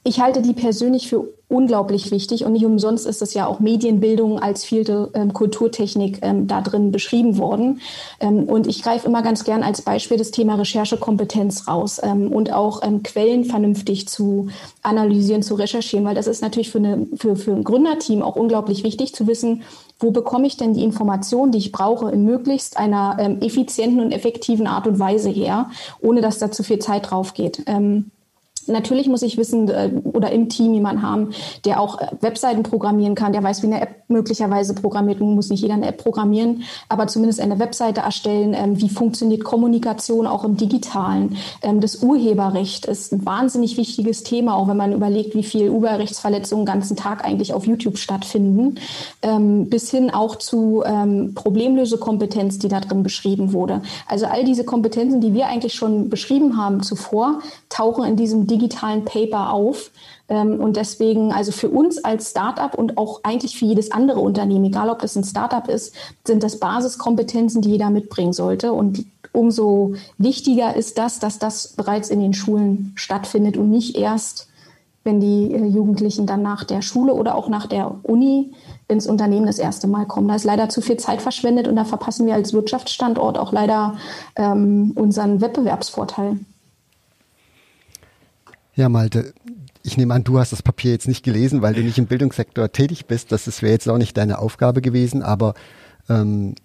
Ich halte die persönlich für unglaublich wichtig und nicht umsonst ist es ja auch Medienbildung als vierte ähm, Kulturtechnik ähm, da drin beschrieben worden. Ähm, und ich greife immer ganz gern als Beispiel das Thema Recherchekompetenz raus ähm, und auch ähm, Quellen vernünftig zu analysieren, zu recherchieren, weil das ist natürlich für, eine, für, für ein Gründerteam auch unglaublich wichtig zu wissen, wo bekomme ich denn die Informationen, die ich brauche, in möglichst einer ähm, effizienten und effektiven Art und Weise her, ohne dass da zu viel Zeit drauf geht. Ähm, Natürlich muss ich wissen äh, oder im Team jemanden haben, der auch äh, Webseiten programmieren kann, der weiß, wie eine App möglicherweise programmiert. Nun muss nicht jeder eine App programmieren, aber zumindest eine Webseite erstellen. Ähm, wie funktioniert Kommunikation auch im Digitalen? Ähm, das Urheberrecht ist ein wahnsinnig wichtiges Thema, auch wenn man überlegt, wie viel Urheberrechtsverletzungen den ganzen Tag eigentlich auf YouTube stattfinden, ähm, bis hin auch zu Problemlösekompetenz, die da drin beschrieben wurde. Also all diese Kompetenzen, die wir eigentlich schon beschrieben haben zuvor, tauchen in diesem digitalen Paper auf. Ähm, und deswegen, also für uns als Startup und auch eigentlich für jedes andere Unternehmen, egal ob das ein Startup ist, sind das Basiskompetenzen, die jeder mitbringen sollte. Und umso wichtiger ist das, dass das bereits in den Schulen stattfindet und nicht erst, wenn die äh, Jugendlichen dann nach der Schule oder auch nach der Uni ins Unternehmen das erste Mal kommen. Da ist leider zu viel Zeit verschwendet und da verpassen wir als Wirtschaftsstandort auch leider ähm, unseren Wettbewerbsvorteil. Ja, Malte, ich nehme an, du hast das Papier jetzt nicht gelesen, weil du nicht im Bildungssektor tätig bist. Das wäre jetzt auch nicht deine Aufgabe gewesen, aber ähm,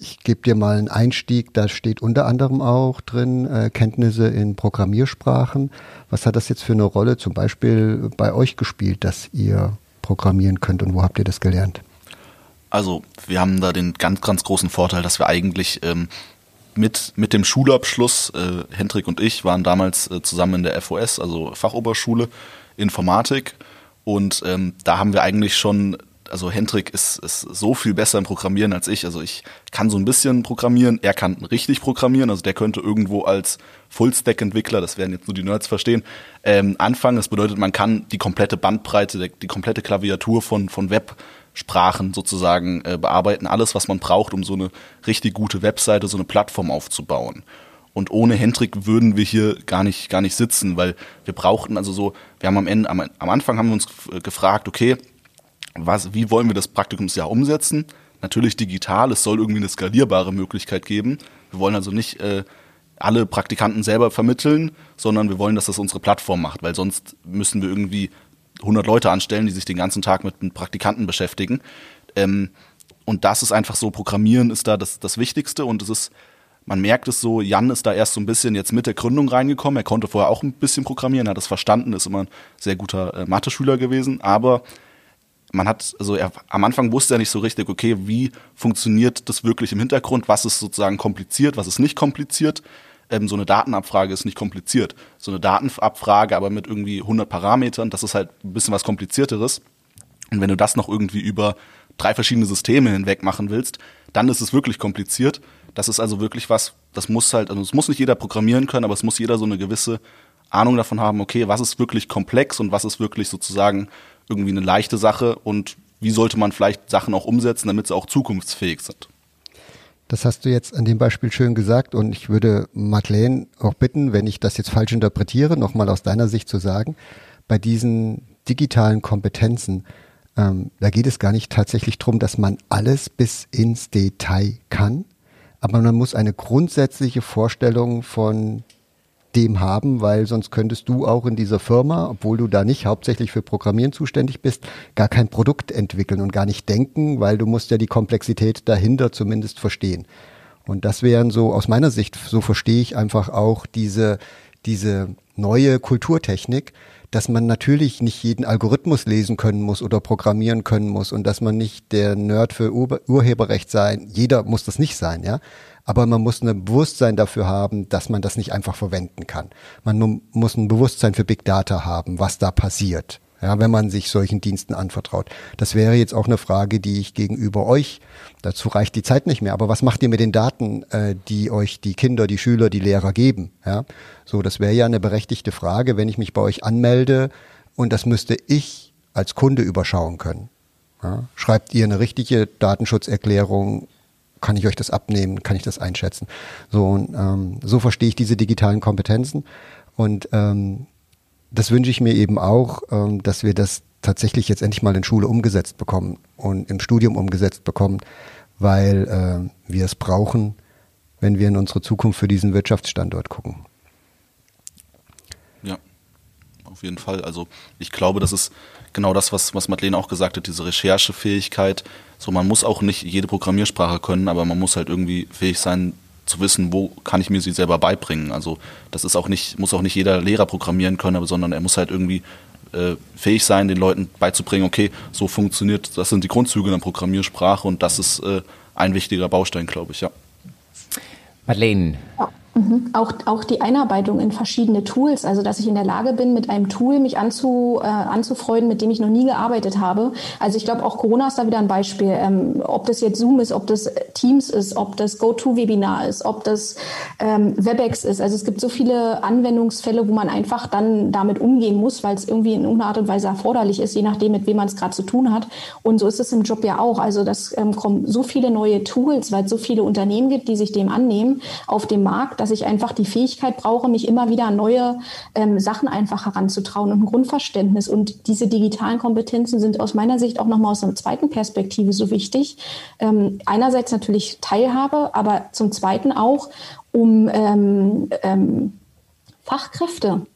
ich gebe dir mal einen Einstieg. Da steht unter anderem auch drin äh, Kenntnisse in Programmiersprachen. Was hat das jetzt für eine Rolle zum Beispiel bei euch gespielt, dass ihr programmieren könnt und wo habt ihr das gelernt? Also wir haben da den ganz, ganz großen Vorteil, dass wir eigentlich ähm, mit, mit dem Schulabschluss, äh, Hendrik und ich waren damals äh, zusammen in der FOS, also Fachoberschule Informatik. Und ähm, da haben wir eigentlich schon, also Hendrik ist, ist so viel besser im Programmieren als ich. Also ich kann so ein bisschen programmieren, er kann richtig programmieren, also der könnte irgendwo als Full-Stack-Entwickler, das werden jetzt nur die Nerds verstehen, ähm, anfangen. Das bedeutet, man kann die komplette Bandbreite, die komplette Klaviatur von, von Web Sprachen sozusagen äh, bearbeiten, alles, was man braucht, um so eine richtig gute Webseite, so eine Plattform aufzubauen. Und ohne Hendrik würden wir hier gar nicht, gar nicht sitzen, weil wir brauchten also so, wir haben am Ende, am, am Anfang haben wir uns gefragt, okay, was, wie wollen wir das Praktikumsjahr umsetzen? Natürlich digital, es soll irgendwie eine skalierbare Möglichkeit geben. Wir wollen also nicht äh, alle Praktikanten selber vermitteln, sondern wir wollen, dass das unsere Plattform macht, weil sonst müssen wir irgendwie 100 Leute anstellen, die sich den ganzen Tag mit Praktikanten beschäftigen. Ähm, und das ist einfach so, Programmieren ist da das, das Wichtigste. Und es ist, man merkt es so, Jan ist da erst so ein bisschen jetzt mit der Gründung reingekommen. Er konnte vorher auch ein bisschen programmieren, hat es verstanden, ist immer ein sehr guter äh, Mathe-Schüler gewesen, aber man hat, also er, am Anfang wusste er nicht so richtig, okay, wie funktioniert das wirklich im Hintergrund, was ist sozusagen kompliziert, was ist nicht kompliziert ähm, so eine Datenabfrage ist nicht kompliziert. So eine Datenabfrage, aber mit irgendwie 100 Parametern, das ist halt ein bisschen was komplizierteres. Und wenn du das noch irgendwie über drei verschiedene Systeme hinweg machen willst, dann ist es wirklich kompliziert. Das ist also wirklich was, das muss halt, also es muss nicht jeder programmieren können, aber es muss jeder so eine gewisse Ahnung davon haben, okay, was ist wirklich komplex und was ist wirklich sozusagen irgendwie eine leichte Sache und wie sollte man vielleicht Sachen auch umsetzen, damit sie auch zukunftsfähig sind. Das hast du jetzt an dem Beispiel schön gesagt und ich würde Madeleine auch bitten, wenn ich das jetzt falsch interpretiere, nochmal aus deiner Sicht zu sagen, bei diesen digitalen Kompetenzen, ähm, da geht es gar nicht tatsächlich darum, dass man alles bis ins Detail kann, aber man muss eine grundsätzliche Vorstellung von dem haben, weil sonst könntest du auch in dieser Firma, obwohl du da nicht hauptsächlich für Programmieren zuständig bist, gar kein Produkt entwickeln und gar nicht denken, weil du musst ja die Komplexität dahinter zumindest verstehen. Und das wären so, aus meiner Sicht, so verstehe ich einfach auch diese, diese neue Kulturtechnik, dass man natürlich nicht jeden Algorithmus lesen können muss oder programmieren können muss und dass man nicht der Nerd für Ur Urheberrecht sein. Jeder muss das nicht sein, ja aber man muss ein Bewusstsein dafür haben, dass man das nicht einfach verwenden kann. Man muss ein Bewusstsein für Big Data haben, was da passiert, ja, wenn man sich solchen Diensten anvertraut. Das wäre jetzt auch eine Frage, die ich gegenüber euch, dazu reicht die Zeit nicht mehr, aber was macht ihr mit den Daten, äh, die euch die Kinder, die Schüler, die Lehrer geben? Ja, so, das wäre ja eine berechtigte Frage, wenn ich mich bei euch anmelde und das müsste ich als Kunde überschauen können. Ja, schreibt ihr eine richtige Datenschutzerklärung kann ich euch das abnehmen, kann ich das einschätzen. So, und, ähm, so verstehe ich diese digitalen Kompetenzen und ähm, das wünsche ich mir eben auch, ähm, dass wir das tatsächlich jetzt endlich mal in Schule umgesetzt bekommen und im Studium umgesetzt bekommen, weil äh, wir es brauchen, wenn wir in unsere Zukunft für diesen Wirtschaftsstandort gucken. Ja, auf jeden Fall. Also ich glaube, das ist genau das, was, was Madeleine auch gesagt hat, diese Recherchefähigkeit. So, man muss auch nicht jede Programmiersprache können, aber man muss halt irgendwie fähig sein, zu wissen, wo kann ich mir sie selber beibringen. Also das ist auch nicht, muss auch nicht jeder Lehrer programmieren können, sondern er muss halt irgendwie äh, fähig sein, den Leuten beizubringen, okay, so funktioniert, das sind die Grundzüge einer Programmiersprache und das ist äh, ein wichtiger Baustein, glaube ich, ja. Madeleine, Mhm. Auch, auch die Einarbeitung in verschiedene Tools, also dass ich in der Lage bin, mit einem Tool mich anzu, äh, anzufreunden, mit dem ich noch nie gearbeitet habe. Also ich glaube, auch Corona ist da wieder ein Beispiel. Ähm, ob das jetzt Zoom ist, ob das Teams ist, ob das GoTo-Webinar ist, ob das ähm, WebEx ist. Also es gibt so viele Anwendungsfälle, wo man einfach dann damit umgehen muss, weil es irgendwie in irgendeiner Art und Weise erforderlich ist, je nachdem, mit wem man es gerade zu tun hat. Und so ist es im Job ja auch. Also das ähm, kommen so viele neue Tools, weil es so viele Unternehmen gibt, die sich dem annehmen auf dem Markt dass ich einfach die Fähigkeit brauche, mich immer wieder neue ähm, Sachen einfach heranzutrauen und ein Grundverständnis. Und diese digitalen Kompetenzen sind aus meiner Sicht auch nochmal aus einer zweiten Perspektive so wichtig. Ähm, einerseits natürlich Teilhabe, aber zum Zweiten auch, um ähm, ähm, Fachkräfte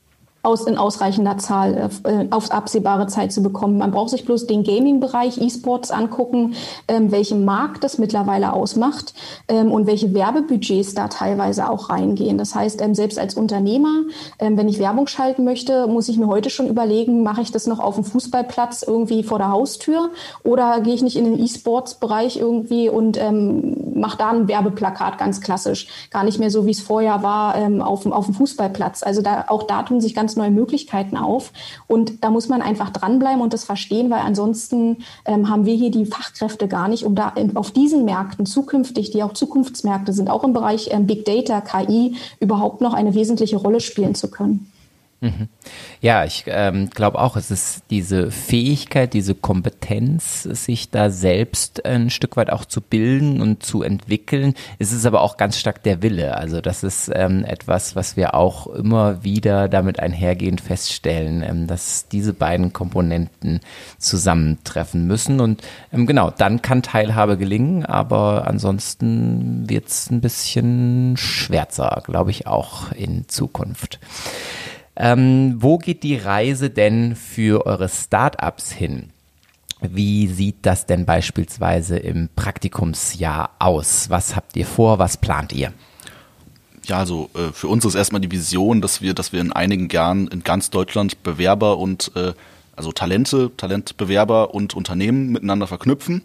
aus, in ausreichender Zahl äh, auf absehbare Zeit zu bekommen. Man braucht sich bloß den Gaming-Bereich E-Sports angucken, ähm, welchen Markt das mittlerweile ausmacht ähm, und welche Werbebudgets da teilweise auch reingehen. Das heißt, ähm, selbst als Unternehmer, ähm, wenn ich Werbung schalten möchte, muss ich mir heute schon überlegen, mache ich das noch auf dem Fußballplatz irgendwie vor der Haustür oder gehe ich nicht in den E-Sports-Bereich irgendwie und ähm, mache da ein Werbeplakat ganz klassisch. Gar nicht mehr so, wie es vorher war, ähm, auf, auf dem Fußballplatz. Also da, auch da tun sich ganz neue Möglichkeiten auf. Und da muss man einfach dranbleiben und das verstehen, weil ansonsten ähm, haben wir hier die Fachkräfte gar nicht, um da in, auf diesen Märkten zukünftig, die auch Zukunftsmärkte sind, auch im Bereich ähm, Big Data, KI, überhaupt noch eine wesentliche Rolle spielen zu können. Mhm. Ja, ich ähm, glaube auch, es ist diese Fähigkeit, diese Kompetenz, sich da selbst ein Stück weit auch zu bilden und zu entwickeln. Es ist aber auch ganz stark der Wille. Also das ist ähm, etwas, was wir auch immer wieder damit einhergehend feststellen, ähm, dass diese beiden Komponenten zusammentreffen müssen. Und ähm, genau, dann kann Teilhabe gelingen, aber ansonsten wird es ein bisschen schwärzer, glaube ich, auch in Zukunft. Ähm, wo geht die Reise denn für eure Startups hin? Wie sieht das denn beispielsweise im Praktikumsjahr aus? Was habt ihr vor? Was plant ihr? Ja, also äh, für uns ist erstmal die Vision, dass wir, dass wir in einigen Jahren in ganz Deutschland Bewerber und äh, also Talente, Talentbewerber und Unternehmen miteinander verknüpfen.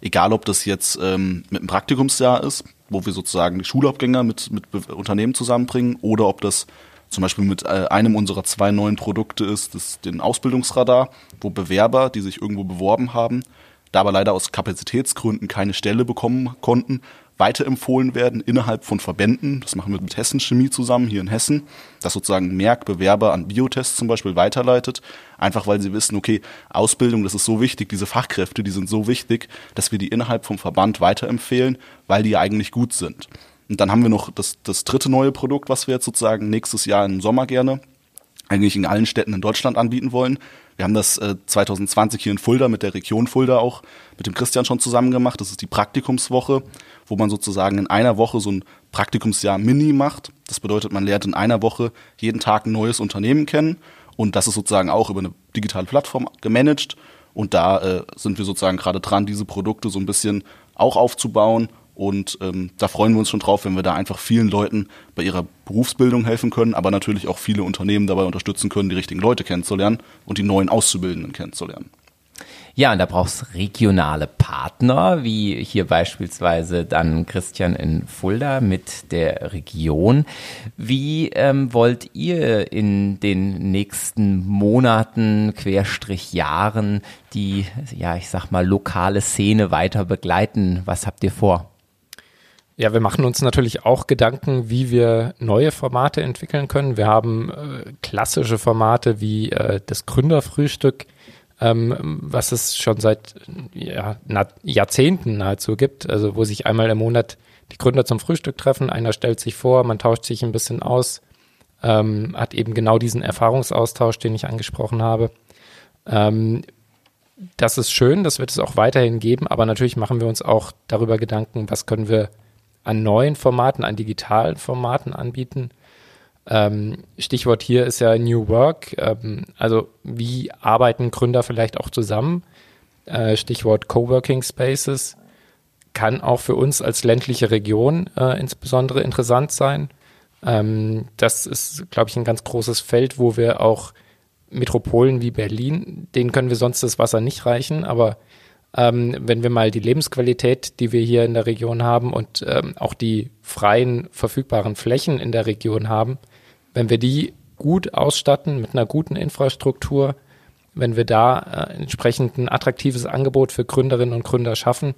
Egal, ob das jetzt ähm, mit einem Praktikumsjahr ist, wo wir sozusagen die Schulabgänger mit, mit Unternehmen zusammenbringen, oder ob das zum Beispiel mit äh, einem unserer zwei neuen Produkte ist, das den Ausbildungsradar, wo Bewerber, die sich irgendwo beworben haben, da aber leider aus Kapazitätsgründen keine Stelle bekommen konnten, weiterempfohlen werden innerhalb von Verbänden. Das machen wir mit Hessen Chemie zusammen hier in Hessen, dass sozusagen Merck Bewerber an Biotests zum Beispiel weiterleitet, einfach weil sie wissen, okay, Ausbildung, das ist so wichtig, diese Fachkräfte, die sind so wichtig, dass wir die innerhalb vom Verband weiterempfehlen, weil die ja eigentlich gut sind. Und dann haben wir noch das, das dritte neue Produkt, was wir jetzt sozusagen nächstes Jahr im Sommer gerne eigentlich in allen Städten in Deutschland anbieten wollen. Wir haben das äh, 2020 hier in Fulda mit der Region Fulda auch mit dem Christian schon zusammen gemacht. Das ist die Praktikumswoche, wo man sozusagen in einer Woche so ein Praktikumsjahr Mini macht. Das bedeutet, man lernt in einer Woche jeden Tag ein neues Unternehmen kennen und das ist sozusagen auch über eine digitale Plattform gemanagt. Und da äh, sind wir sozusagen gerade dran, diese Produkte so ein bisschen auch aufzubauen und ähm, da freuen wir uns schon drauf, wenn wir da einfach vielen Leuten bei ihrer Berufsbildung helfen können, aber natürlich auch viele Unternehmen dabei unterstützen können, die richtigen Leute kennenzulernen und die neuen Auszubildenden kennenzulernen. Ja, und da brauchst regionale Partner, wie hier beispielsweise dann Christian in Fulda mit der Region. Wie ähm, wollt ihr in den nächsten Monaten, Querstrich Jahren, die, ja, ich sag mal, lokale Szene weiter begleiten? Was habt ihr vor? Ja, wir machen uns natürlich auch Gedanken, wie wir neue Formate entwickeln können. Wir haben äh, klassische Formate wie äh, das Gründerfrühstück, ähm, was es schon seit ja, Jahrzehnten nahezu gibt, also wo sich einmal im Monat die Gründer zum Frühstück treffen, einer stellt sich vor, man tauscht sich ein bisschen aus, ähm, hat eben genau diesen Erfahrungsaustausch, den ich angesprochen habe. Ähm, das ist schön, das wird es auch weiterhin geben, aber natürlich machen wir uns auch darüber Gedanken, was können wir an neuen Formaten, an digitalen Formaten anbieten. Ähm, Stichwort hier ist ja New Work. Ähm, also wie arbeiten Gründer vielleicht auch zusammen? Äh, Stichwort Coworking Spaces. kann auch für uns als ländliche Region äh, insbesondere interessant sein. Ähm, das ist, glaube ich, ein ganz großes Feld, wo wir auch Metropolen wie Berlin, denen können wir sonst das Wasser nicht reichen, aber ähm, wenn wir mal die Lebensqualität, die wir hier in der Region haben und ähm, auch die freien verfügbaren Flächen in der Region haben, wenn wir die gut ausstatten mit einer guten Infrastruktur, wenn wir da äh, entsprechend ein attraktives Angebot für Gründerinnen und Gründer schaffen,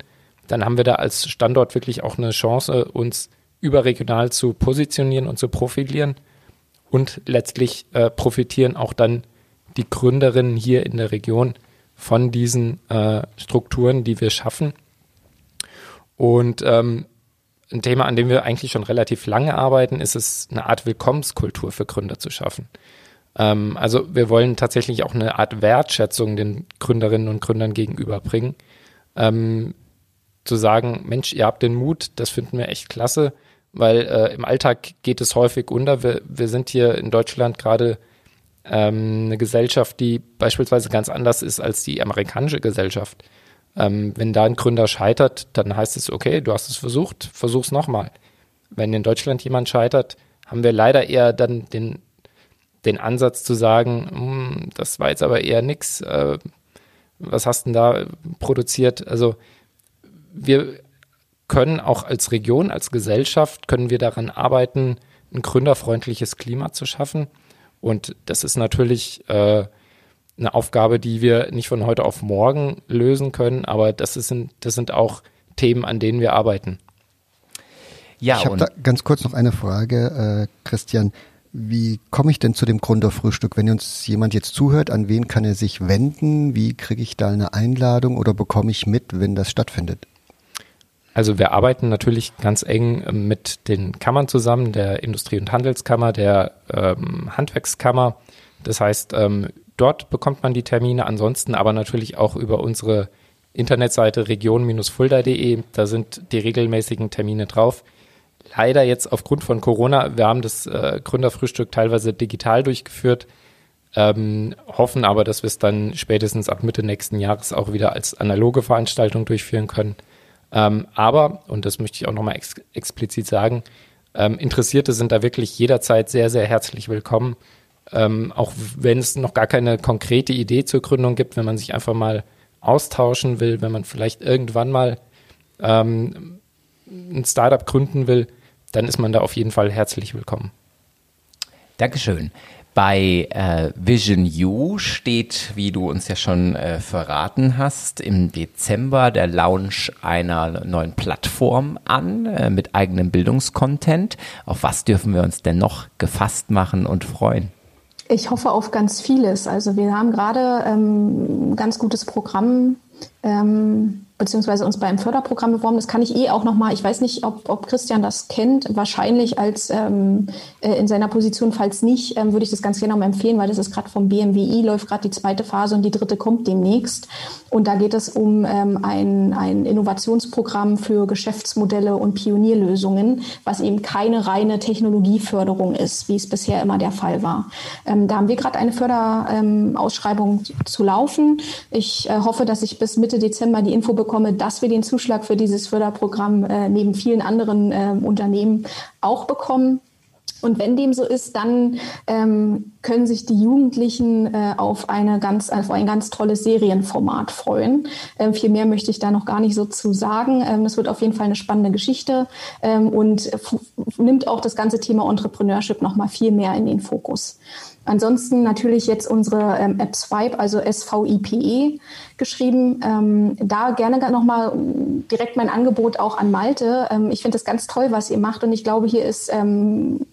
dann haben wir da als Standort wirklich auch eine Chance, uns überregional zu positionieren und zu profilieren. Und letztlich äh, profitieren auch dann die Gründerinnen hier in der Region von diesen äh, Strukturen, die wir schaffen. Und ähm, ein Thema, an dem wir eigentlich schon relativ lange arbeiten, ist es, eine Art Willkommenskultur für Gründer zu schaffen. Ähm, also wir wollen tatsächlich auch eine Art Wertschätzung den Gründerinnen und Gründern gegenüberbringen. Ähm, zu sagen, Mensch, ihr habt den Mut, das finden wir echt klasse, weil äh, im Alltag geht es häufig unter. Wir, wir sind hier in Deutschland gerade ähm, eine Gesellschaft, die beispielsweise ganz anders ist als die amerikanische Gesellschaft. Ähm, wenn da ein Gründer scheitert, dann heißt es, okay, du hast es versucht, versuch's nochmal. Wenn in Deutschland jemand scheitert, haben wir leider eher dann den, den Ansatz zu sagen, hm, das war jetzt aber eher nix, äh, was hast denn da produziert? Also wir können auch als Region, als Gesellschaft, können wir daran arbeiten, ein gründerfreundliches Klima zu schaffen. Und das ist natürlich äh, eine Aufgabe, die wir nicht von heute auf morgen lösen können, aber das, ist, das sind auch Themen, an denen wir arbeiten. Ja, ich habe da ganz kurz noch eine Frage, äh, Christian. Wie komme ich denn zu dem Gründerfrühstück? Wenn uns jemand jetzt zuhört, an wen kann er sich wenden? Wie kriege ich da eine Einladung oder bekomme ich mit, wenn das stattfindet? Also wir arbeiten natürlich ganz eng ähm, mit den Kammern zusammen, der Industrie- und Handelskammer, der ähm, Handwerkskammer. Das heißt, ähm, dort bekommt man die Termine, ansonsten aber natürlich auch über unsere Internetseite region-fulda.de. Da sind die regelmäßigen Termine drauf. Leider jetzt aufgrund von Corona, wir haben das äh, Gründerfrühstück teilweise digital durchgeführt, ähm, hoffen aber, dass wir es dann spätestens ab Mitte nächsten Jahres auch wieder als analoge Veranstaltung durchführen können. Ähm, aber, und das möchte ich auch nochmal ex explizit sagen, ähm, Interessierte sind da wirklich jederzeit sehr, sehr herzlich willkommen. Ähm, auch wenn es noch gar keine konkrete Idee zur Gründung gibt, wenn man sich einfach mal austauschen will, wenn man vielleicht irgendwann mal ähm, ein Startup gründen will, dann ist man da auf jeden Fall herzlich willkommen. Dankeschön. Bei äh, Vision U steht, wie du uns ja schon äh, verraten hast, im Dezember der Launch einer neuen Plattform an äh, mit eigenem Bildungskontent. Auf was dürfen wir uns denn noch gefasst machen und freuen? Ich hoffe auf ganz vieles. Also wir haben gerade ähm, ein ganz gutes Programm ähm, beziehungsweise uns beim Förderprogramm beworben. Das kann ich eh auch nochmal, ich weiß nicht, ob, ob Christian das kennt, wahrscheinlich als ähm, äh, in seiner Position, falls nicht, ähm, würde ich das ganz gerne nochmal empfehlen, weil das ist gerade vom BMWI, läuft gerade die zweite Phase und die dritte kommt demnächst. Und da geht es um ähm, ein, ein Innovationsprogramm für Geschäftsmodelle und Pionierlösungen, was eben keine reine Technologieförderung ist, wie es bisher immer der Fall war. Ähm, da haben wir gerade eine Förderausschreibung ähm, zu laufen. Ich äh, hoffe, dass ich bis Mitte Dezember die Info bekomme, dass wir den Zuschlag für dieses Förderprogramm äh, neben vielen anderen äh, Unternehmen auch bekommen. Und wenn dem so ist, dann ähm, können sich die Jugendlichen äh, auf, eine ganz, auf ein ganz tolles Serienformat freuen. Ähm, viel mehr möchte ich da noch gar nicht so zu sagen. Ähm, das wird auf jeden Fall eine spannende Geschichte ähm, und nimmt auch das ganze Thema Entrepreneurship noch mal viel mehr in den Fokus. Ansonsten natürlich jetzt unsere ähm, App Swipe, also S-V-I-P-E geschrieben. Ähm, da gerne nochmal direkt mein Angebot auch an Malte. Ähm, ich finde das ganz toll, was ihr macht und ich glaube, hier ist ähm,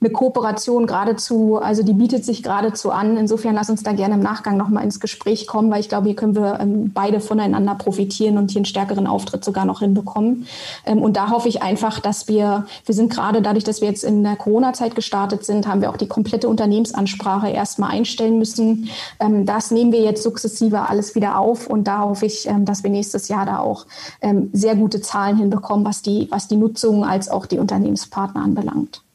eine Kooperation geradezu, also die bietet sich geradezu an. Insofern lass uns da gerne im Nachgang nochmal ins Gespräch kommen, weil ich glaube, hier können wir ähm, beide voneinander profitieren und hier einen stärkeren Auftritt sogar noch hinbekommen. Ähm, und da hoffe ich einfach, dass wir, wir sind gerade dadurch, dass wir jetzt in der Corona-Zeit gestartet sind, haben wir auch die komplette Unternehmensansprache erstmal einstellen müssen. Ähm, das nehmen wir jetzt sukzessive alles wieder auf und da hoffe ich, ähm, dass wir nächstes Jahr da auch ähm, sehr gute Zahlen hinbekommen, was die, was die Nutzung als auch die Unternehmenspartner anbelangt.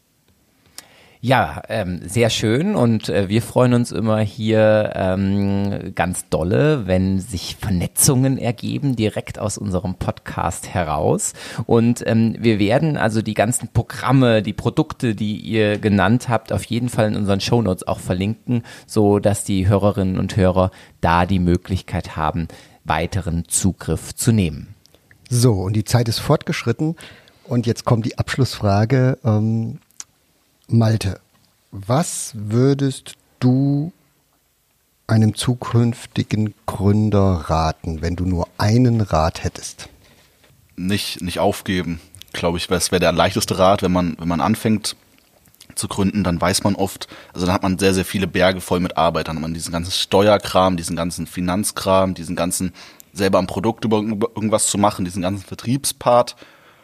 Ja, ähm, sehr schön und äh, wir freuen uns immer hier ähm, ganz dolle, wenn sich Vernetzungen ergeben direkt aus unserem Podcast heraus. Und ähm, wir werden also die ganzen Programme, die Produkte, die ihr genannt habt, auf jeden Fall in unseren Shownotes auch verlinken, so dass die Hörerinnen und Hörer da die Möglichkeit haben, weiteren Zugriff zu nehmen. So, und die Zeit ist fortgeschritten und jetzt kommt die Abschlussfrage. Ähm Malte, was würdest du einem zukünftigen Gründer raten, wenn du nur einen Rat hättest? Nicht, nicht aufgeben, glaube ich, das wäre der leichteste Rat, wenn man, wenn man anfängt zu gründen, dann weiß man oft, also dann hat man sehr, sehr viele Berge voll mit Arbeit, dann hat man diesen ganzen Steuerkram, diesen ganzen Finanzkram, diesen ganzen selber am Produkt über irgendwas zu machen, diesen ganzen Vertriebspart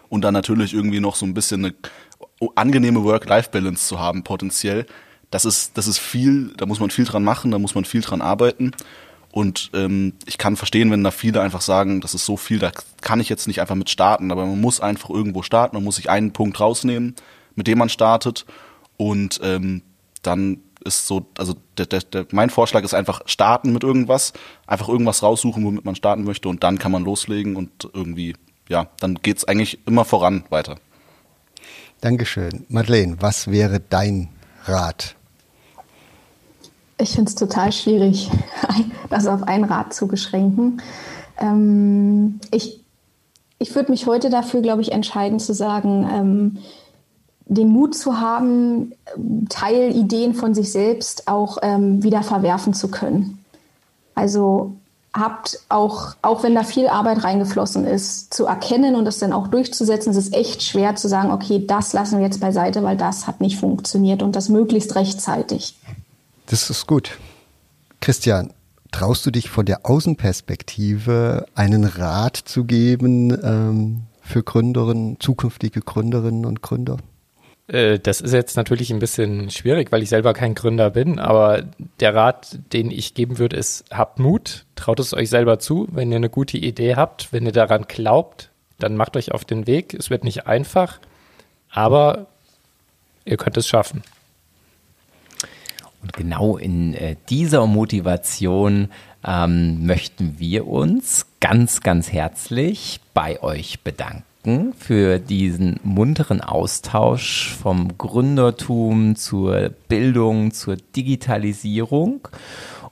und dann natürlich irgendwie noch so ein bisschen eine angenehme Work-Life-Balance zu haben, potenziell. Das ist, das ist viel, da muss man viel dran machen, da muss man viel dran arbeiten. Und ähm, ich kann verstehen, wenn da viele einfach sagen, das ist so viel, da kann ich jetzt nicht einfach mit starten. Aber man muss einfach irgendwo starten, man muss sich einen Punkt rausnehmen, mit dem man startet. Und ähm, dann ist so, also der, der, der, mein Vorschlag ist einfach starten mit irgendwas, einfach irgendwas raussuchen, womit man starten möchte und dann kann man loslegen und irgendwie, ja, dann geht's eigentlich immer voran weiter. Dankeschön. Madeleine, was wäre dein Rat? Ich finde es total schwierig, *laughs* das auf ein Rat zu beschränken. Ähm, ich ich würde mich heute dafür, glaube ich, entscheiden zu sagen, ähm, den Mut zu haben, Teilideen von sich selbst auch ähm, wieder verwerfen zu können. Also habt, auch, auch wenn da viel Arbeit reingeflossen ist, zu erkennen und das dann auch durchzusetzen, es ist echt schwer zu sagen, okay, das lassen wir jetzt beiseite, weil das hat nicht funktioniert und das möglichst rechtzeitig. Das ist gut. Christian, traust du dich von der Außenperspektive einen Rat zu geben ähm, für Gründerinnen, zukünftige Gründerinnen und Gründer? Äh, das ist jetzt natürlich ein bisschen schwierig, weil ich selber kein Gründer bin, aber der Rat, den ich geben würde, ist, habt Mut, traut es euch selber zu, wenn ihr eine gute Idee habt, wenn ihr daran glaubt, dann macht euch auf den Weg. Es wird nicht einfach, aber ihr könnt es schaffen. Und genau in äh, dieser Motivation ähm, möchten wir uns ganz, ganz herzlich bei euch bedanken. Gedanken für diesen munteren Austausch vom Gründertum zur Bildung, zur Digitalisierung.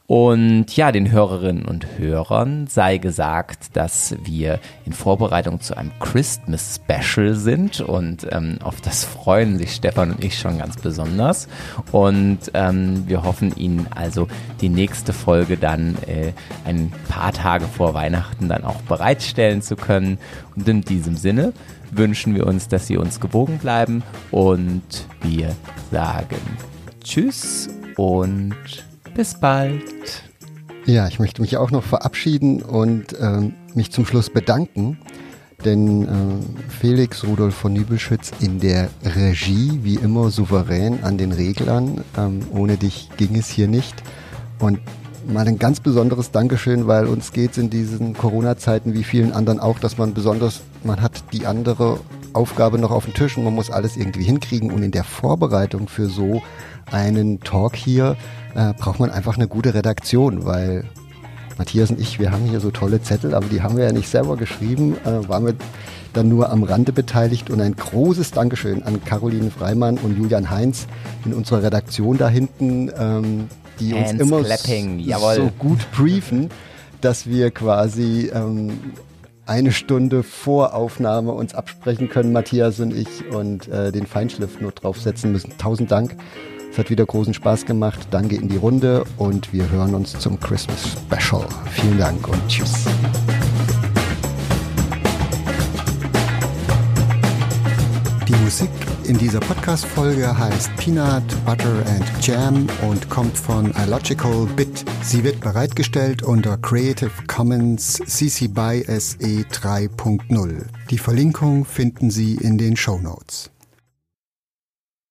Und ja, den Hörerinnen und Hörern sei gesagt, dass wir in Vorbereitung zu einem Christmas Special sind und ähm, auf das freuen sich Stefan und ich schon ganz besonders. Und ähm, wir hoffen Ihnen also die nächste Folge dann äh, ein paar Tage vor Weihnachten dann auch bereitstellen zu können. Und in diesem Sinne wünschen wir uns, dass Sie uns gewogen bleiben und wir sagen Tschüss und bis bald. Ja, ich möchte mich auch noch verabschieden und ähm, mich zum Schluss bedanken, denn äh, Felix Rudolf von Nübelschütz in der Regie, wie immer souverän an den Reglern. Ähm, ohne dich ging es hier nicht. Und mal ein ganz besonderes Dankeschön, weil uns geht es in diesen Corona-Zeiten wie vielen anderen auch, dass man besonders, man hat die andere Aufgabe noch auf dem Tisch und man muss alles irgendwie hinkriegen. Und in der Vorbereitung für so einen Talk hier äh, braucht man einfach eine gute Redaktion, weil Matthias und ich, wir haben hier so tolle Zettel, aber die haben wir ja nicht selber geschrieben, äh, waren wir dann nur am Rande beteiligt und ein großes Dankeschön an Caroline Freimann und Julian Heinz in unserer Redaktion da hinten, ähm, die uns immer so gut briefen, dass wir quasi ähm, eine Stunde vor Aufnahme uns absprechen können, Matthias und ich, und äh, den Feinschliff nur draufsetzen müssen. Tausend Dank. Es hat wieder großen Spaß gemacht. Danke in die Runde und wir hören uns zum Christmas Special. Vielen Dank und tschüss. Die Musik in dieser Podcast-Folge heißt Peanut, Butter and Jam und kommt von iLogical Bit. Sie wird bereitgestellt unter Creative Commons CC BY SE 3.0. Die Verlinkung finden Sie in den Show Notes.